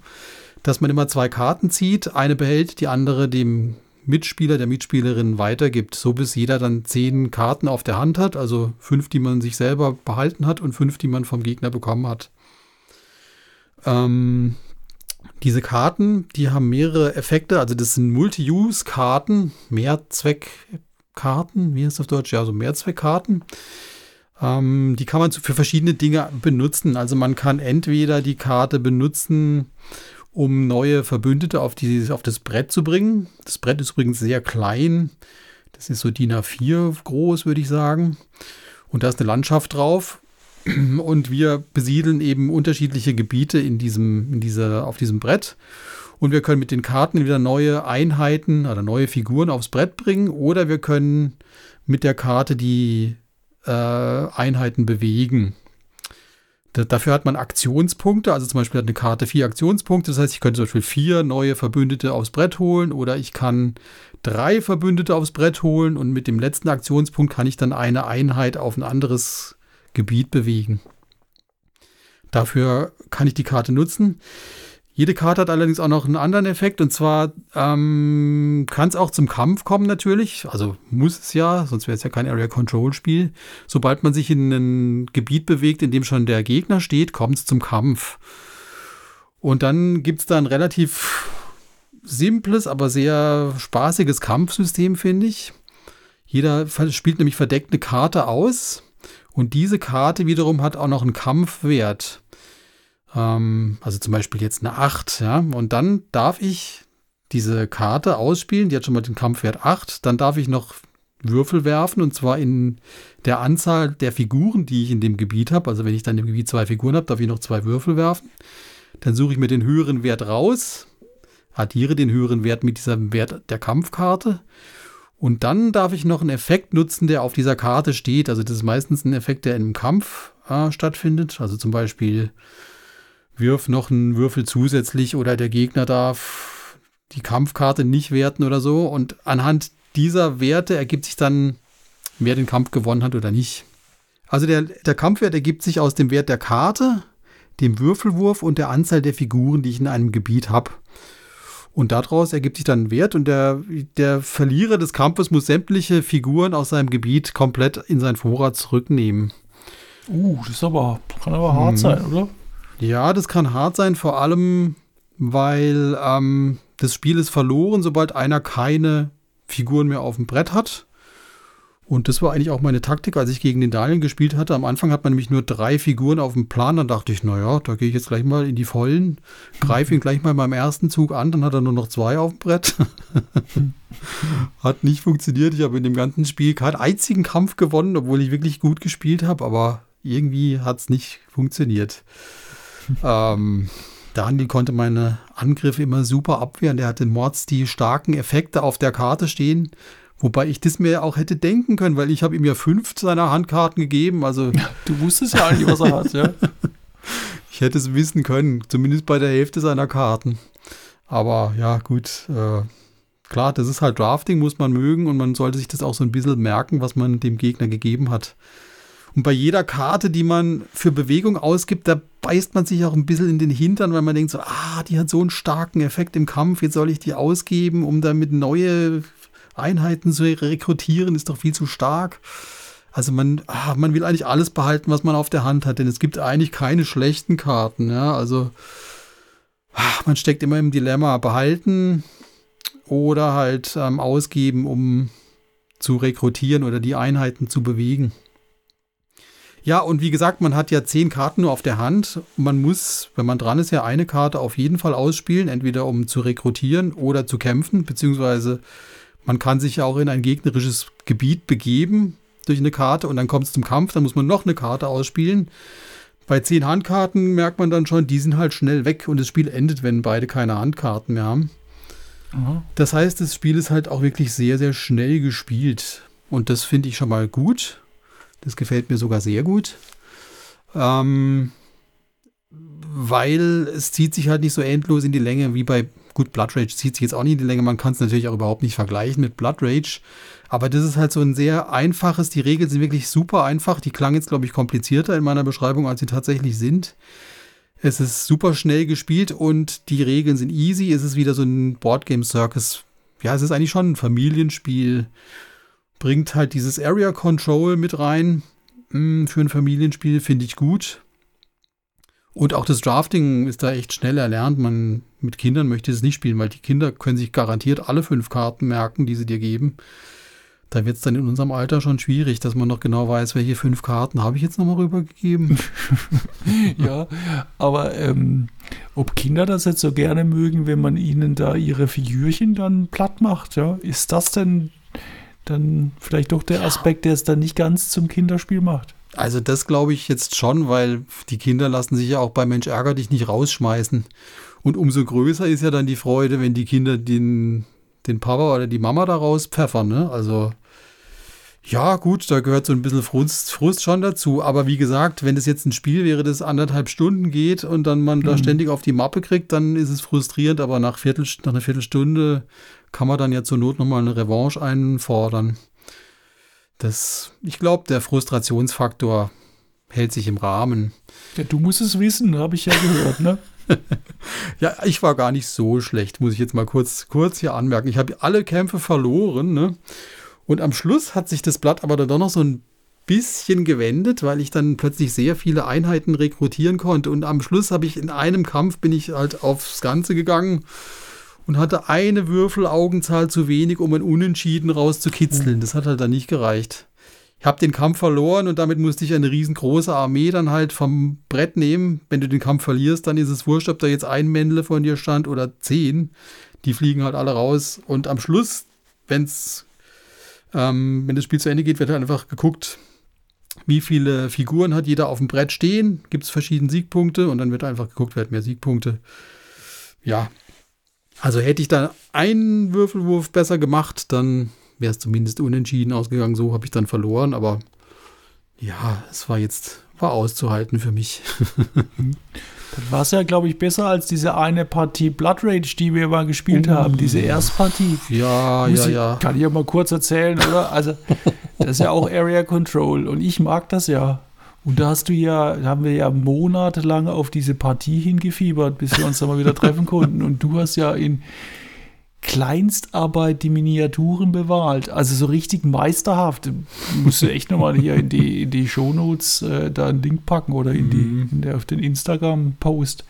dass man immer zwei Karten zieht, eine behält, die andere dem Mitspieler, der Mitspielerin weitergibt, so bis jeder dann zehn Karten auf der Hand hat, also fünf, die man sich selber behalten hat und fünf, die man vom Gegner bekommen hat. Ähm, diese Karten, die haben mehrere Effekte, also das sind Multi-Use-Karten, Mehrzweckkarten, wie heißt das auf Deutsch? Ja, so Mehrzweckkarten. Ähm, die kann man für verschiedene Dinge benutzen. Also man kann entweder die Karte benutzen, um neue Verbündete auf, die, auf das Brett zu bringen. Das Brett ist übrigens sehr klein. Das ist so DIN A4 groß, würde ich sagen. Und da ist eine Landschaft drauf. Und wir besiedeln eben unterschiedliche Gebiete in diesem, in dieser, auf diesem Brett. Und wir können mit den Karten wieder neue Einheiten oder neue Figuren aufs Brett bringen. Oder wir können mit der Karte die äh, Einheiten bewegen. Da, dafür hat man Aktionspunkte. Also zum Beispiel hat eine Karte vier Aktionspunkte. Das heißt, ich könnte zum Beispiel vier neue Verbündete aufs Brett holen. Oder ich kann drei Verbündete aufs Brett holen. Und mit dem letzten Aktionspunkt kann ich dann eine Einheit auf ein anderes Gebiet bewegen. Dafür kann ich die Karte nutzen. Jede Karte hat allerdings auch noch einen anderen Effekt und zwar ähm, kann es auch zum Kampf kommen natürlich. Also muss es ja, sonst wäre es ja kein Area Control Spiel. Sobald man sich in ein Gebiet bewegt, in dem schon der Gegner steht, kommt es zum Kampf. Und dann gibt es da ein relativ simples, aber sehr spaßiges Kampfsystem, finde ich. Jeder spielt nämlich verdeckt eine Karte aus und diese Karte wiederum hat auch noch einen Kampfwert. Ähm, also zum Beispiel jetzt eine 8, ja. Und dann darf ich diese Karte ausspielen, die hat schon mal den Kampfwert 8. Dann darf ich noch Würfel werfen und zwar in der Anzahl der Figuren, die ich in dem Gebiet habe. Also wenn ich dann im Gebiet zwei Figuren habe, darf ich noch zwei Würfel werfen. Dann suche ich mir den höheren Wert raus, addiere den höheren Wert mit diesem Wert der Kampfkarte. Und dann darf ich noch einen Effekt nutzen, der auf dieser Karte steht. Also das ist meistens ein Effekt, der im Kampf äh, stattfindet. Also zum Beispiel wirf noch einen Würfel zusätzlich oder der Gegner darf die Kampfkarte nicht werten oder so. Und anhand dieser Werte ergibt sich dann, wer den Kampf gewonnen hat oder nicht. Also der, der Kampfwert ergibt sich aus dem Wert der Karte, dem Würfelwurf und der Anzahl der Figuren, die ich in einem Gebiet habe. Und daraus ergibt sich dann ein Wert und der, der Verlierer des Kampfes muss sämtliche Figuren aus seinem Gebiet komplett in sein Vorrat zurücknehmen.
Uh, das ist aber, kann aber hart
Mhm.
sein, oder?
Ja, das kann hart sein, vor allem, weil ähm, das Spiel ist verloren, sobald einer keine Figuren mehr auf dem Brett hat. Und das war eigentlich auch meine Taktik, als ich gegen den Daniel gespielt hatte. Am Anfang hat man nämlich nur drei Figuren auf dem Plan. Dann dachte ich, naja, da gehe ich jetzt gleich mal in die Vollen, greife ihn gleich mal beim ersten Zug an. Dann hat er nur noch zwei auf dem Brett. hat nicht funktioniert. Ich habe in dem ganzen Spiel keinen einzigen Kampf gewonnen, obwohl ich wirklich gut gespielt habe. Aber irgendwie hat es nicht funktioniert. Ähm, Daniel konnte meine Angriffe immer super abwehren. Der hatte Mords die starken Effekte auf der Karte stehen. Wobei ich das mir auch hätte denken können, weil ich habe ihm ja fünf seiner Handkarten gegeben. Also
Du wusstest ja eigentlich, was er hat, ja.
ich Ich hätte es wissen können, zumindest bei der Hälfte seiner Karten. Aber ja, gut. Äh, klar, das ist halt Drafting, muss man mögen und man sollte sich das auch so ein bisschen merken, was man dem Gegner gegeben hat. Und bei jeder Karte, die man für Bewegung ausgibt, da beißt man sich auch ein bisschen in den Hintern, weil man denkt so, ah, die hat so einen starken Effekt im Kampf, jetzt soll ich die ausgeben, um damit neue Einheiten zu rekrutieren, ist doch viel zu stark. Also man, ah, man will eigentlich alles behalten, was man auf der Hand hat, denn es gibt eigentlich keine schlechten Karten. Ja? Also ah, man steckt immer im Dilemma, behalten oder halt ähm, ausgeben, um zu rekrutieren oder die Einheiten zu bewegen. Ja, und wie gesagt, man hat ja zehn Karten nur auf der Hand. Man muss, wenn man dran ist, ja eine Karte auf jeden Fall ausspielen, entweder um zu rekrutieren oder zu kämpfen, beziehungsweise man kann sich ja auch in ein gegnerisches Gebiet begeben durch eine Karte und dann kommt es zum Kampf, dann muss man noch eine Karte ausspielen. Bei zehn Handkarten merkt man dann schon, die sind halt schnell weg und das Spiel endet, wenn beide keine Handkarten mehr haben. Aha. Das heißt, das Spiel ist halt auch wirklich sehr, sehr schnell gespielt. Und das finde ich schon mal gut. Das gefällt mir sogar sehr gut. Ähm, weil es zieht sich halt nicht so endlos in die Länge wie bei, gut, Blood Rage zieht sich jetzt auch nicht in die Länge. Man kann es natürlich auch überhaupt nicht vergleichen mit Blood Rage. Aber das ist halt so ein sehr einfaches, die Regeln sind wirklich super einfach. Die klangen jetzt, glaube ich, komplizierter in meiner Beschreibung, als sie tatsächlich sind. Es ist super schnell gespielt und die Regeln sind easy. Es ist wieder so ein Boardgame Circus. Ja, es ist eigentlich schon ein Familienspiel bringt halt dieses Area Control mit rein. Hm, für ein Familienspiel finde ich gut. Und auch das Drafting ist da echt schnell erlernt. Man mit Kindern möchte es nicht spielen, weil die Kinder können sich garantiert alle fünf Karten merken, die sie dir geben. Da wird es dann in unserem Alter schon schwierig, dass man noch genau weiß, welche fünf Karten habe ich jetzt nochmal rübergegeben.
ja, aber ähm, ob Kinder das jetzt so gerne mögen, wenn man ihnen da ihre Figürchen dann platt macht, ja, ist das denn dann vielleicht doch der Aspekt, der es dann nicht ganz zum Kinderspiel macht.
Also das glaube ich jetzt schon, weil die Kinder lassen sich ja auch bei Mensch ärger dich nicht rausschmeißen. Und umso größer ist ja dann die Freude, wenn die Kinder den, den Papa oder die Mama da rauspfeffern. Ne? Also ja, gut, da gehört so ein bisschen Frust, Frust schon dazu. Aber wie gesagt, wenn das jetzt ein Spiel wäre, das anderthalb Stunden geht und dann man mhm. da ständig auf die Mappe kriegt, dann ist es frustrierend. Aber nach, Viertel, nach einer Viertelstunde kann man dann ja zur Not nochmal eine Revanche einfordern. Das, ich glaube, der Frustrationsfaktor hält sich im Rahmen.
Ja, du musst es wissen, habe ich ja gehört, ne?
ja, ich war gar nicht so schlecht, muss ich jetzt mal kurz, kurz hier anmerken. Ich habe alle Kämpfe verloren, ne? Und am Schluss hat sich das Blatt aber dann doch noch so ein bisschen gewendet, weil ich dann plötzlich sehr viele Einheiten rekrutieren konnte. Und am Schluss habe ich in einem Kampf bin ich halt aufs Ganze gegangen und hatte eine Würfelaugenzahl zu wenig, um ein Unentschieden rauszukitzeln. Das hat halt dann nicht gereicht. Ich habe den Kampf verloren und damit musste ich eine riesengroße Armee dann halt vom Brett nehmen. Wenn du den Kampf verlierst, dann ist es wurscht, ob da jetzt ein Männle von dir stand oder zehn. Die fliegen halt alle raus. Und am Schluss, wenn's, ähm, wenn das Spiel zu Ende geht, wird halt einfach geguckt, wie viele Figuren hat jeder auf dem Brett stehen. Gibt es verschiedene Siegpunkte und dann wird einfach geguckt, wer hat mehr Siegpunkte. Ja, also hätte ich da einen Würfelwurf besser gemacht, dann wäre es zumindest unentschieden ausgegangen. So habe ich dann verloren, aber ja, es war jetzt, war auszuhalten für mich.
das war es ja, glaube ich, besser als diese eine Partie Blood Rage, die wir mal gespielt uh, haben, diese Erstpartie.
Ja, Muss ja,
ich,
ja.
Kann ich ja mal kurz erzählen, oder? Also, das ist ja auch Area Control und ich mag das ja. Und da hast du ja, da haben wir ja monatelang auf diese Partie hingefiebert, bis wir uns dann mal wieder treffen konnten. Und du hast ja in Kleinstarbeit die Miniaturen bewahrt. Also so richtig meisterhaft. Musst du echt nochmal hier in die, in die Shownotes äh, da einen Link packen oder in die, mhm. in der, auf den Instagram-Post.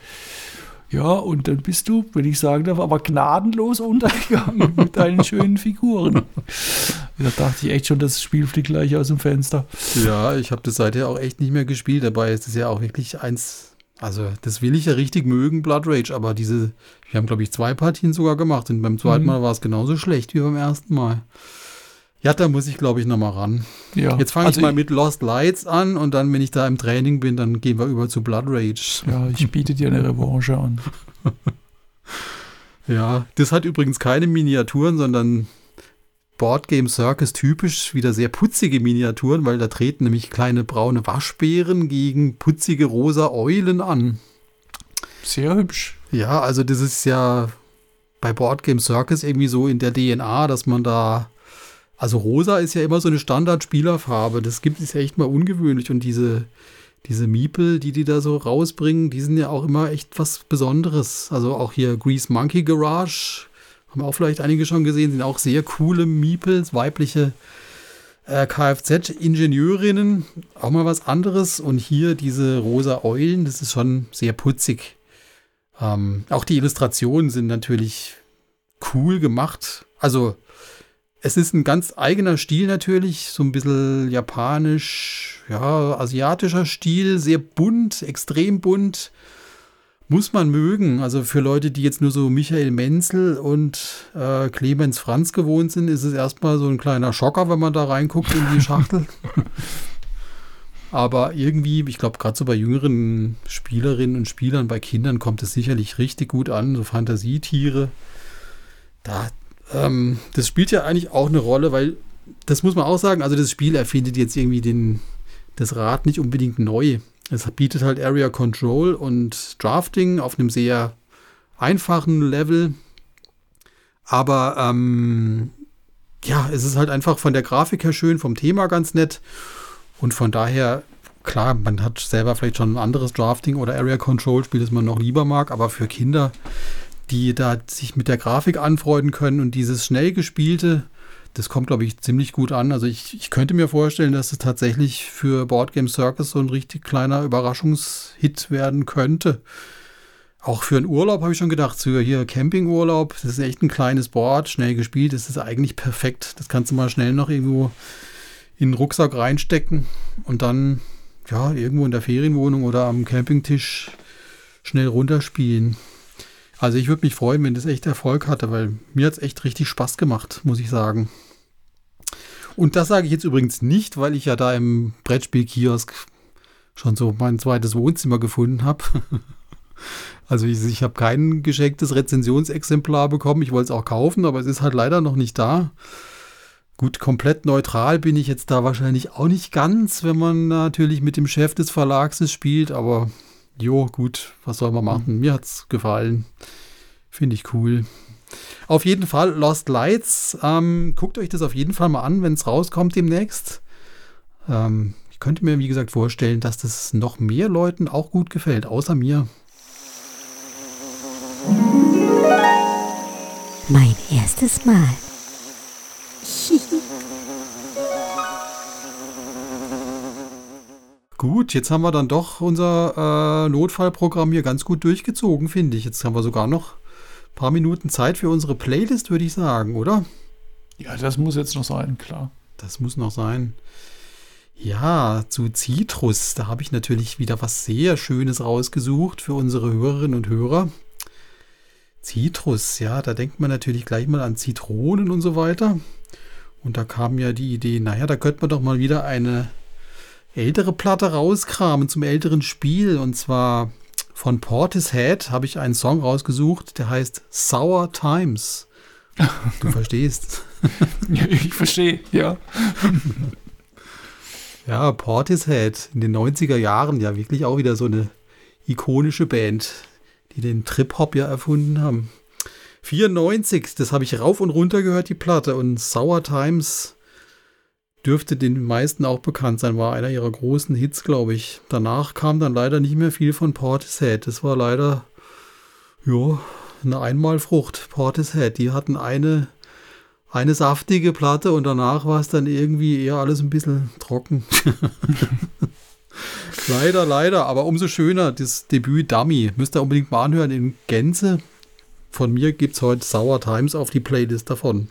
Ja, und dann bist du, wenn ich sagen darf, aber gnadenlos untergegangen mit deinen schönen Figuren. Da dachte ich echt schon, das Spiel fliegt gleich aus dem Fenster.
Ja, ich habe das seither auch echt nicht mehr gespielt. Dabei ist es ja auch wirklich eins, also das will ich ja richtig mögen, Blood Rage, aber diese, wir haben glaube ich zwei Partien sogar gemacht und beim zweiten mhm. Mal war es genauso schlecht wie beim ersten Mal. Ja, da muss ich, glaube ich, nochmal ran. Ja. Jetzt fange also ich mal mit Lost Lights an und dann, wenn ich da im Training bin, dann gehen wir über zu Blood Rage.
Ja, ich biete dir eine Revanche an.
ja, das hat übrigens keine Miniaturen, sondern Boardgame Circus typisch wieder sehr putzige Miniaturen, weil da treten nämlich kleine braune Waschbären gegen putzige rosa Eulen an.
Sehr hübsch.
Ja, also das ist ja bei Board Game Circus irgendwie so in der DNA, dass man da. Also rosa ist ja immer so eine Standard-Spielerfarbe. Das gibt es ja echt mal ungewöhnlich. Und diese, diese Miepel, die die da so rausbringen, die sind ja auch immer echt was Besonderes. Also auch hier Grease Monkey Garage, haben auch vielleicht einige schon gesehen, sind auch sehr coole Miepels, weibliche äh, Kfz-Ingenieurinnen, auch mal was anderes. Und hier diese rosa Eulen, das ist schon sehr putzig. Ähm, auch die Illustrationen sind natürlich cool gemacht. Also es ist ein ganz eigener Stil natürlich, so ein bisschen japanisch, ja, asiatischer Stil, sehr bunt, extrem bunt. Muss man mögen. Also für Leute, die jetzt nur so Michael Menzel und äh, Clemens Franz gewohnt sind, ist es erstmal so ein kleiner Schocker, wenn man da reinguckt in die Schachtel. Aber irgendwie, ich glaube, gerade so bei jüngeren Spielerinnen und Spielern, bei Kindern kommt es sicherlich richtig gut an, so Fantasietiere. Da, ähm, das spielt ja eigentlich auch eine Rolle, weil das muss man auch sagen, also das Spiel erfindet jetzt irgendwie den, das Rad nicht unbedingt neu. Es bietet halt Area Control und Drafting auf einem sehr einfachen Level. Aber ähm, ja, es ist halt einfach von der Grafik her schön, vom Thema ganz nett. Und von daher, klar, man hat selber vielleicht schon ein anderes Drafting oder Area Control Spiel, das man noch lieber mag, aber für Kinder, die da sich mit der Grafik anfreunden können und dieses schnell gespielte, das kommt, glaube ich, ziemlich gut an. Also ich, ich könnte mir vorstellen, dass es tatsächlich für Board Game Circus so ein richtig kleiner Überraschungshit werden könnte. Auch für einen Urlaub habe ich schon gedacht, für hier Campingurlaub, das ist echt ein kleines Board, schnell gespielt, das ist eigentlich perfekt. Das kannst du mal schnell noch irgendwo in den Rucksack reinstecken und dann ja irgendwo in der Ferienwohnung oder am Campingtisch schnell runterspielen. Also ich würde mich freuen, wenn das echt Erfolg hatte, weil mir hat es echt richtig Spaß gemacht, muss ich sagen. Und das sage ich jetzt übrigens nicht, weil ich ja da im Brettspielkiosk schon so mein zweites Wohnzimmer gefunden habe. Also ich, ich habe kein geschenktes Rezensionsexemplar bekommen. Ich wollte es auch kaufen, aber es ist halt leider noch nicht da. Gut, komplett neutral bin ich jetzt da wahrscheinlich auch nicht ganz, wenn man natürlich mit dem Chef des Verlags spielt, aber jo, gut, was soll man machen? Mir hat es gefallen. Finde ich cool. Auf jeden Fall Lost Lights. Ähm, guckt euch das auf jeden Fall mal an, wenn es rauskommt demnächst. Ähm, ich könnte mir, wie gesagt, vorstellen, dass das noch mehr Leuten auch gut gefällt, außer mir.
Mein erstes Mal.
Gut, jetzt haben wir dann doch unser äh, Notfallprogramm hier ganz gut durchgezogen, finde ich. Jetzt haben wir sogar noch ein paar Minuten Zeit für unsere Playlist, würde ich sagen, oder?
Ja, das muss jetzt noch sein, klar.
Das muss noch sein. Ja, zu Citrus, da habe ich natürlich wieder was sehr Schönes rausgesucht für unsere Hörerinnen und Hörer. Citrus, ja, da denkt man natürlich gleich mal an Zitronen und so weiter. Und da kam ja die Idee, naja, da könnte man doch mal wieder eine ältere Platte rauskramen zum älteren Spiel. Und zwar von Portishead habe ich einen Song rausgesucht, der heißt Sour Times. Du verstehst.
ich verstehe, ja.
Ja, Portishead in den 90er Jahren ja wirklich auch wieder so eine ikonische Band, die den Trip-Hop ja erfunden haben. 94, das habe ich rauf und runter gehört, die Platte. Und Sour Times dürfte den meisten auch bekannt sein, war einer ihrer großen Hits, glaube ich. Danach kam dann leider nicht mehr viel von Portishead. Das war leider, ja, eine Einmalfrucht. Portishead, die hatten eine, eine saftige Platte und danach war es dann irgendwie eher alles ein bisschen trocken. leider, leider, aber umso schöner, das Debüt Dummy. Müsst ihr unbedingt mal anhören in Gänze. Von mir gibt es heute Sour Times auf die Playlist davon.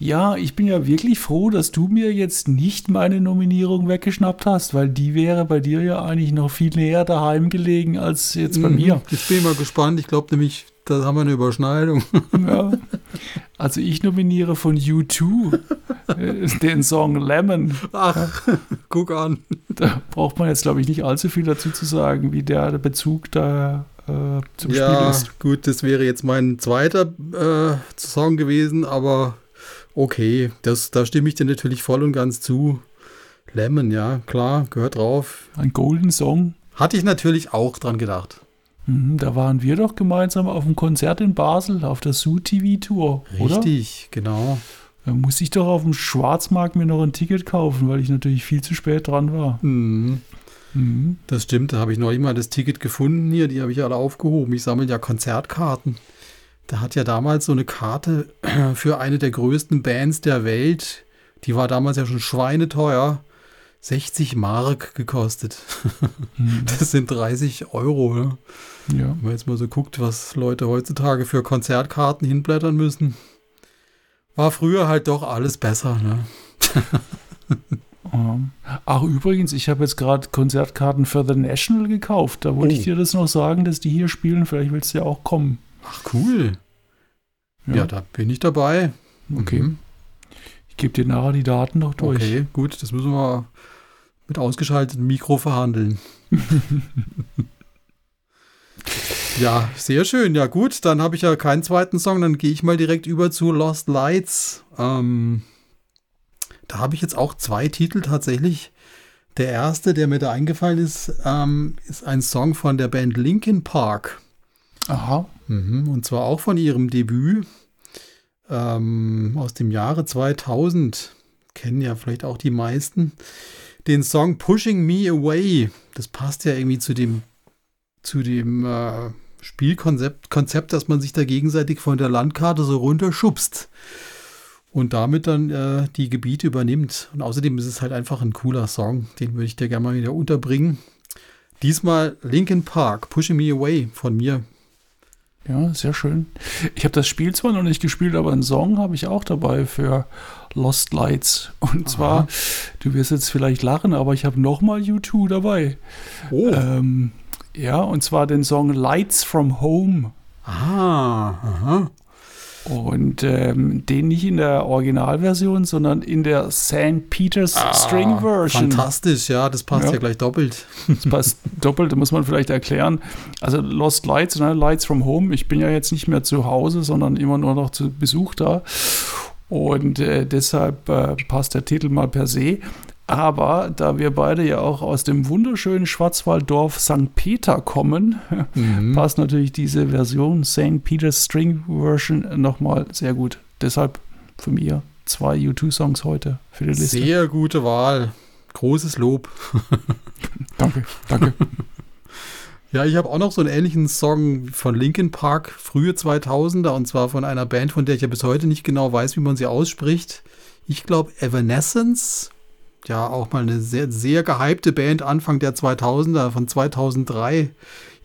Ja, ich bin ja wirklich froh, dass du mir jetzt nicht meine Nominierung weggeschnappt hast, weil die wäre bei dir ja eigentlich noch viel näher daheim gelegen als jetzt bei
Mhm.
mir.
Ich bin mal gespannt. Ich glaube nämlich, da haben wir eine Überschneidung.
Ja. Also ich nominiere von U2 äh, den Song Lemon.
Ach, guck an.
Da braucht man jetzt, glaube ich, nicht allzu viel dazu zu sagen, wie der, Bezug da äh, zum Spiel
Ja,
ist.
gut, das wäre jetzt mein zweiter äh, Song gewesen, aber okay, das, da stimme ich dir natürlich voll und ganz zu. Lemon, ja, klar, gehört drauf.
Ein Golden Song.
Hatte ich natürlich auch dran gedacht.
Mhm, Da waren wir doch gemeinsam auf dem Konzert in Basel, auf der Su-TV-Tour, oder?
Richtig, genau.
Da musste ich doch auf dem Schwarzmarkt mir noch ein Ticket kaufen, weil ich natürlich viel zu spät dran war.
Mhm.
Mhm.
Das stimmt, da habe ich neulich mal das Ticket gefunden hier, die habe ich alle aufgehoben. Ich sammle ja Konzertkarten. Da hat ja damals so eine Karte für eine der größten Bands der Welt, die war damals ja schon schweineteuer, 60 Mark gekostet.
Mhm.
Das sind 30 Euro. Ne?
Ja.
Wenn man jetzt mal so guckt, was Leute heutzutage für Konzertkarten hinblättern müssen, war früher halt doch alles besser. Ne?
Ach, übrigens, ich habe jetzt gerade Konzertkarten für The National gekauft. Da wollte
Oh.
ich dir das noch sagen, dass die hier spielen. Vielleicht willst du ja auch kommen.
Ach cool. Ja, da bin ich dabei.
Okay.
Mhm.
Ich gebe dir nachher die Daten noch durch.
Okay, gut, das müssen wir mit ausgeschaltetem Mikro verhandeln. ja, sehr schön. Ja, gut, dann habe ich ja keinen zweiten Song, dann gehe ich mal direkt über zu Lost Lights. Ähm, da habe ich jetzt auch zwei Titel tatsächlich. Der erste, der mir da eingefallen ist, ähm, ist ein Song von der Band Linkin Park.
Aha.
Mhm, und zwar auch von ihrem Debüt ähm, aus dem Jahre 2000. Kennen ja vielleicht auch die meisten. Den Song Pushing Me Away. Das passt ja irgendwie zu dem, zu dem äh, Spielkonzept, Konzept, dass man sich da gegenseitig von der Landkarte so runterschubst. Und damit dann äh, die Gebiete übernimmt. Und außerdem ist es halt einfach ein cooler Song. Den würde ich dir gerne mal wieder unterbringen. Diesmal Linkin Park, Pushing Me Away von mir.
Ja, sehr schön. Ich habe das Spiel zwar noch nicht gespielt, aber einen Song habe ich auch dabei für Lost Lights. Und zwar, du wirst jetzt vielleicht lachen, aber ich habe nochmal U2 dabei.
Oh.
Ähm, ja, und zwar den Song Lights from Home.
Ah, aha.
Und ähm, den nicht in der Originalversion, sondern in der St. Peters String Version.
Ah, Fantastisch, ja, das passt ja,
Ja.
gleich doppelt.
Das passt doppelt, muss man vielleicht erklären. Also Lost Lights, ne, Lights from Home. Ich bin ja jetzt nicht mehr zu Hause, sondern immer nur noch zu Besuch da. Und äh, deshalb äh, passt der Titel mal per se. Aber da wir beide ja auch aus dem wunderschönen Schwarzwalddorf St. Peter kommen, passt natürlich diese Version St. Peter's String Version nochmal sehr gut. Deshalb von mir zwei U2-Songs heute für die Liste.
Sehr gute Wahl. Großes Lob.
Danke, danke.
Ja, ich habe auch noch so einen ähnlichen Song von Linkin Park, frühe 2000er, und zwar von einer Band, von der ich ja bis heute nicht genau weiß, wie man sie ausspricht. Ich glaube Evanescence. Ja, auch mal eine sehr, sehr gehypte Band Anfang der 2000er, von 2003.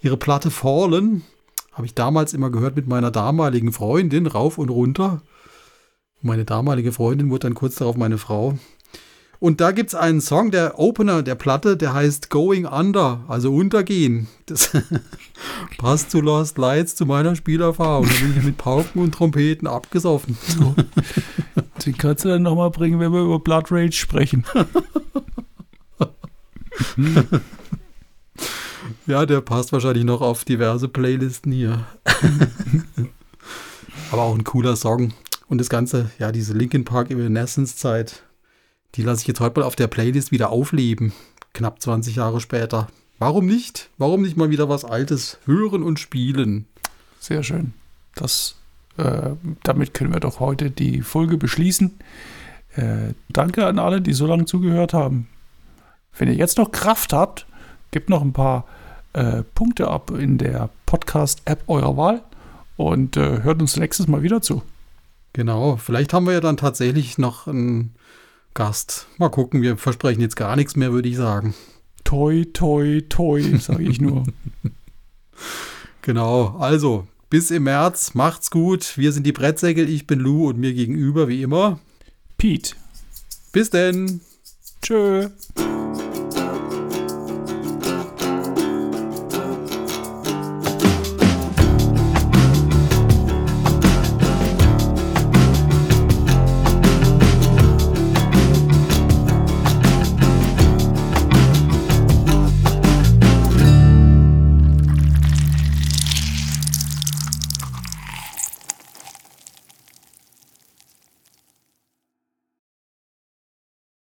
Ihre Platte Fallen habe ich damals immer gehört mit meiner damaligen Freundin, rauf und runter. Meine damalige Freundin wurde dann kurz darauf meine Frau. Und da gibt es einen Song, der Opener der Platte, der heißt Going Under, also untergehen. Das passt zu Lost Lights, zu meiner Spielerfahrung. Da bin ich mit Pauken und Trompeten abgesoffen.
Den kannst du dann nochmal bringen, wenn wir über Blood Rage sprechen.
Ja, der passt wahrscheinlich noch auf diverse Playlisten hier. Aber auch ein cooler Song. Und das Ganze, ja, diese Linkin Park Evanescence-Zeit, die lasse ich jetzt heute mal auf der Playlist wieder aufleben. Knapp 20 Jahre später. Warum nicht? Warum nicht mal wieder was Altes hören und spielen?
Sehr schön. Das, äh, damit können wir doch heute die Folge beschließen. Äh, danke an alle, die so lange zugehört haben. Wenn ihr jetzt noch Kraft habt, gebt noch ein paar äh, Punkte ab in der Podcast-App eurer Wahl und äh, hört uns nächstes Mal wieder zu.
Genau, vielleicht haben wir ja dann tatsächlich noch einen Gast. Mal gucken, wir versprechen jetzt gar nichts mehr, würde ich sagen.
Toi, toi, toi, sage ich nur.
Genau, also bis im März, macht's gut. Wir sind die Brettsäckel, ich bin Lou und mir gegenüber wie immer.
Pete.
Bis denn.
Tschö.